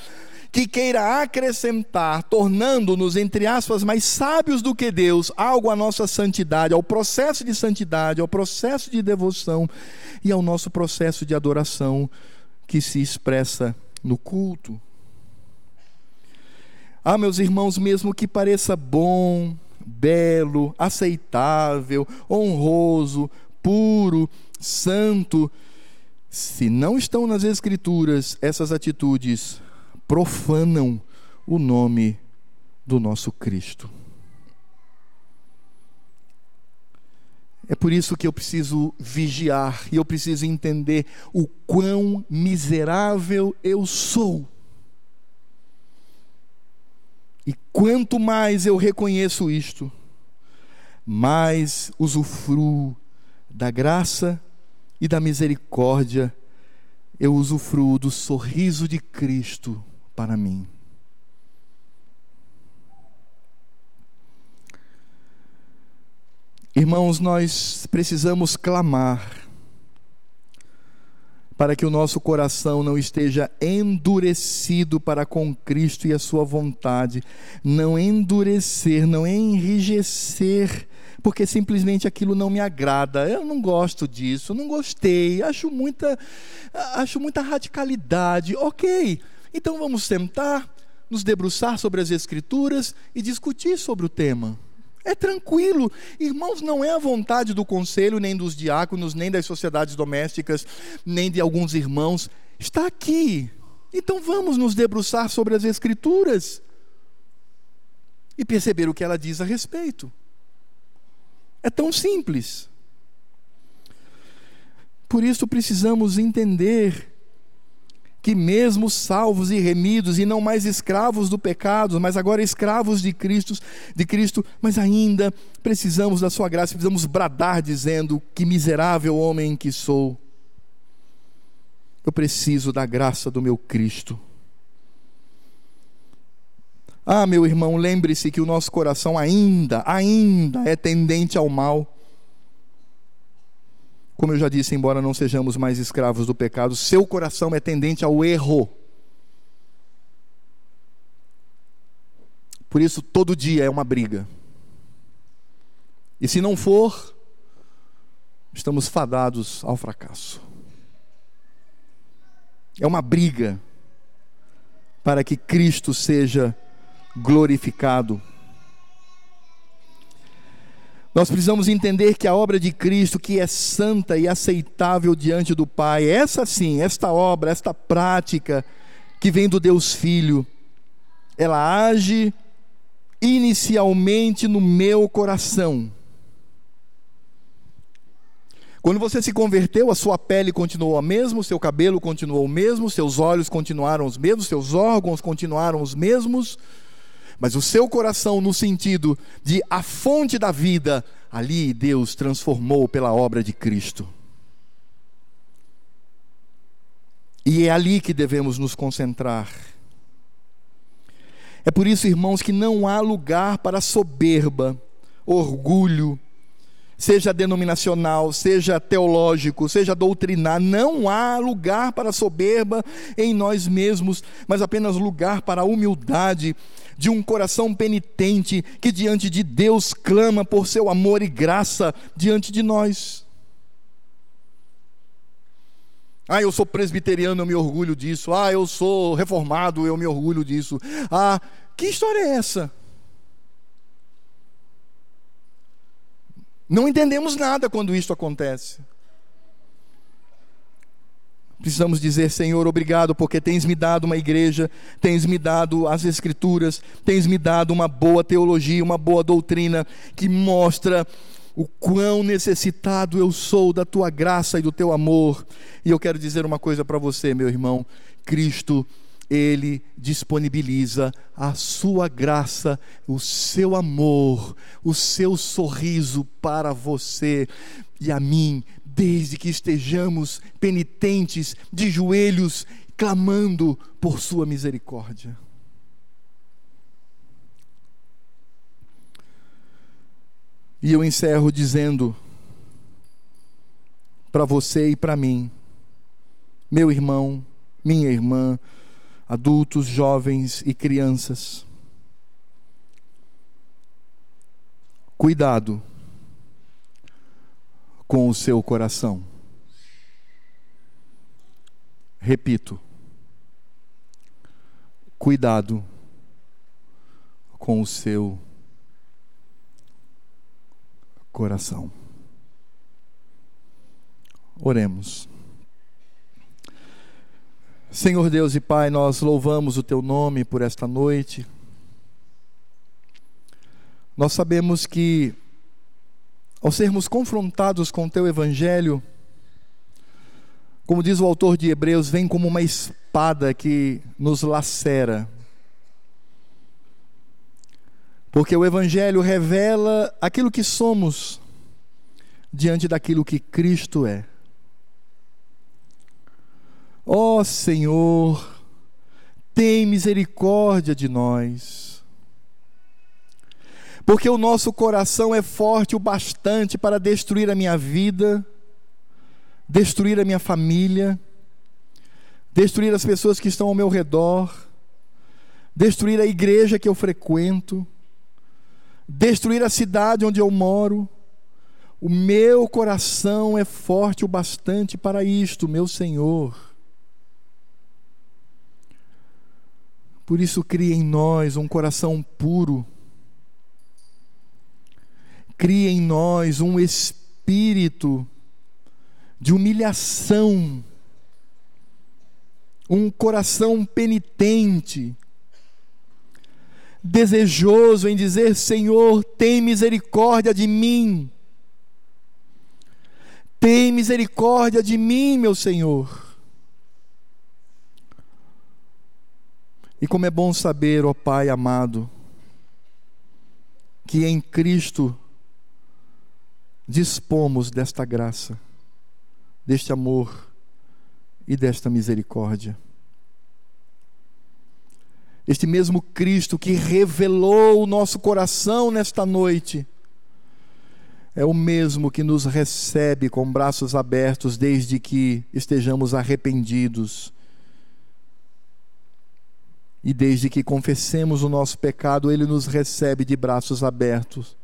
[SPEAKER 1] que queira acrescentar, tornando-nos, entre aspas, mais sábios do que Deus, algo à nossa santidade, ao processo de santidade, ao processo de devoção e ao nosso processo de adoração que se expressa no culto. Ah, meus irmãos, mesmo que pareça bom, belo, aceitável, honroso, puro, santo, se não estão nas Escrituras essas atitudes, profanam o nome do nosso Cristo. É por isso que eu preciso vigiar e eu preciso entender o quão miserável eu sou. E quanto mais eu reconheço isto, mais usufruo da graça e da misericórdia, eu usufruo do sorriso de Cristo para mim. Irmãos, nós precisamos clamar para que o nosso coração não esteja endurecido para com Cristo e a Sua vontade, não endurecer, não enrijecer, porque simplesmente aquilo não me agrada. Eu não gosto disso, não gostei, acho muita, acho muita radicalidade. Ok, então vamos sentar, nos debruçar sobre as Escrituras e discutir sobre o tema. É tranquilo. Irmãos, não é a vontade do conselho, nem dos diáconos, nem das sociedades domésticas, nem de alguns irmãos. Está aqui. Então vamos nos debruçar sobre as Escrituras e perceber o que ela diz a respeito. É tão simples. Por isso precisamos entender que mesmo salvos e remidos e não mais escravos do pecado, mas agora escravos de Cristo, de Cristo, mas ainda precisamos da sua graça, precisamos bradar dizendo: que miserável homem que sou. Eu preciso da graça do meu Cristo. Ah, meu irmão, lembre-se que o nosso coração ainda, ainda é tendente ao mal. Como eu já disse, embora não sejamos mais escravos do pecado, seu coração é tendente ao erro. Por isso, todo dia é uma briga. E se não for, estamos fadados ao fracasso. É uma briga para que Cristo seja glorificado nós precisamos entender que a obra de Cristo, que é santa e aceitável diante do Pai, essa sim, esta obra, esta prática que vem do Deus Filho, ela age inicialmente no meu coração. Quando você se converteu, a sua pele continuou a mesma, o seu cabelo continuou o mesmo, seus olhos continuaram os mesmos, seus órgãos continuaram os mesmos, mas o seu coração, no sentido de a fonte da vida, ali Deus transformou pela obra de Cristo. E é ali que devemos nos concentrar. É por isso, irmãos, que não há lugar para soberba, orgulho, seja denominacional, seja teológico, seja doutrinar, não há lugar para soberba em nós mesmos, mas apenas lugar para humildade de um coração penitente que diante de Deus clama por seu amor e graça diante de nós. Ah, eu sou presbiteriano, eu me orgulho disso. Ah, eu sou reformado, eu me orgulho disso. Ah, que história é essa? Não entendemos nada quando isso acontece. Precisamos dizer, Senhor, obrigado, porque tens me dado uma igreja, tens me dado as Escrituras, tens me dado uma boa teologia, uma boa doutrina que mostra o quão necessitado eu sou da tua graça e do teu amor. E eu quero dizer uma coisa para você, meu irmão: Cristo ele disponibiliza a sua graça, o seu amor, o seu sorriso para você e a mim, desde que estejamos penitentes, de joelhos, clamando por Sua misericórdia. E eu encerro dizendo para você e para mim, meu irmão, minha irmã, adultos, jovens e crianças. Cuidado com o seu coração. Repito, cuidado com o seu coração. Oremos. Senhor Deus e Pai, nós louvamos o Teu nome por esta noite. Nós sabemos que ao sermos confrontados com o teu evangelho, como diz o autor de Hebreus, vem como uma espada que nos lacera. Porque o evangelho revela aquilo que somos diante daquilo que Cristo é. Ó oh, Senhor, tem misericórdia de nós. Porque o nosso coração é forte o bastante para destruir a minha vida, destruir a minha família, destruir as pessoas que estão ao meu redor, destruir a igreja que eu frequento, destruir a cidade onde eu moro o meu coração é forte o bastante para isto, meu Senhor. Por isso, cria em nós um coração puro. Cria em nós um espírito de humilhação, um coração penitente, desejoso em dizer: Senhor, tem misericórdia de mim. Tem misericórdia de mim, meu Senhor. E como é bom saber, ó Pai amado, que em Cristo dispomos desta graça, deste amor e desta misericórdia. Este mesmo Cristo que revelou o nosso coração nesta noite, é o mesmo que nos recebe com braços abertos desde que estejamos arrependidos. E desde que confessemos o nosso pecado, Ele nos recebe de braços abertos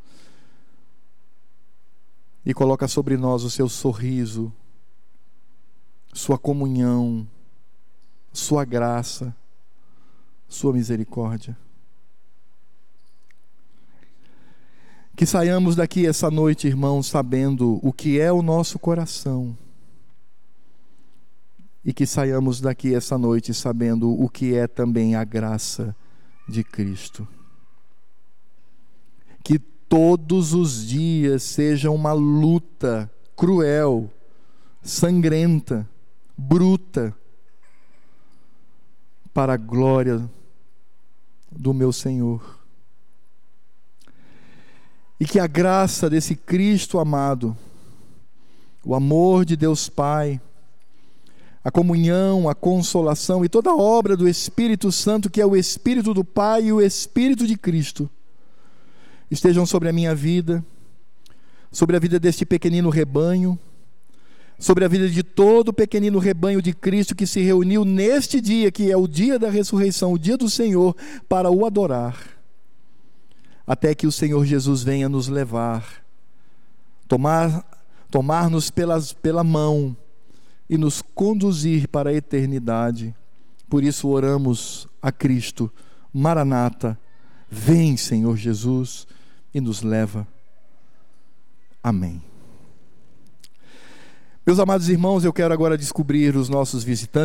[SPEAKER 1] e coloca sobre nós o seu sorriso, sua comunhão, sua graça, sua misericórdia. Que saiamos daqui essa noite, irmãos, sabendo o que é o nosso coração. E que saiamos daqui essa noite sabendo o que é também a graça de Cristo. Todos os dias seja uma luta cruel, sangrenta, bruta, para a glória do meu Senhor. E que a graça desse Cristo amado, o amor de Deus Pai, a comunhão, a consolação e toda a obra do Espírito Santo, que é o Espírito do Pai e o Espírito de Cristo, estejam sobre a minha vida, sobre a vida deste pequenino rebanho, sobre a vida de todo o pequenino rebanho de Cristo que se reuniu neste dia, que é o dia da ressurreição, o dia do Senhor, para o adorar até que o Senhor Jesus venha nos levar, tomar, tomar-nos pelas, pela mão e nos conduzir para a eternidade. Por isso oramos a Cristo, Maranata, vem, Senhor Jesus, e nos leva. Amém. Meus amados irmãos, eu quero agora descobrir os nossos visitantes.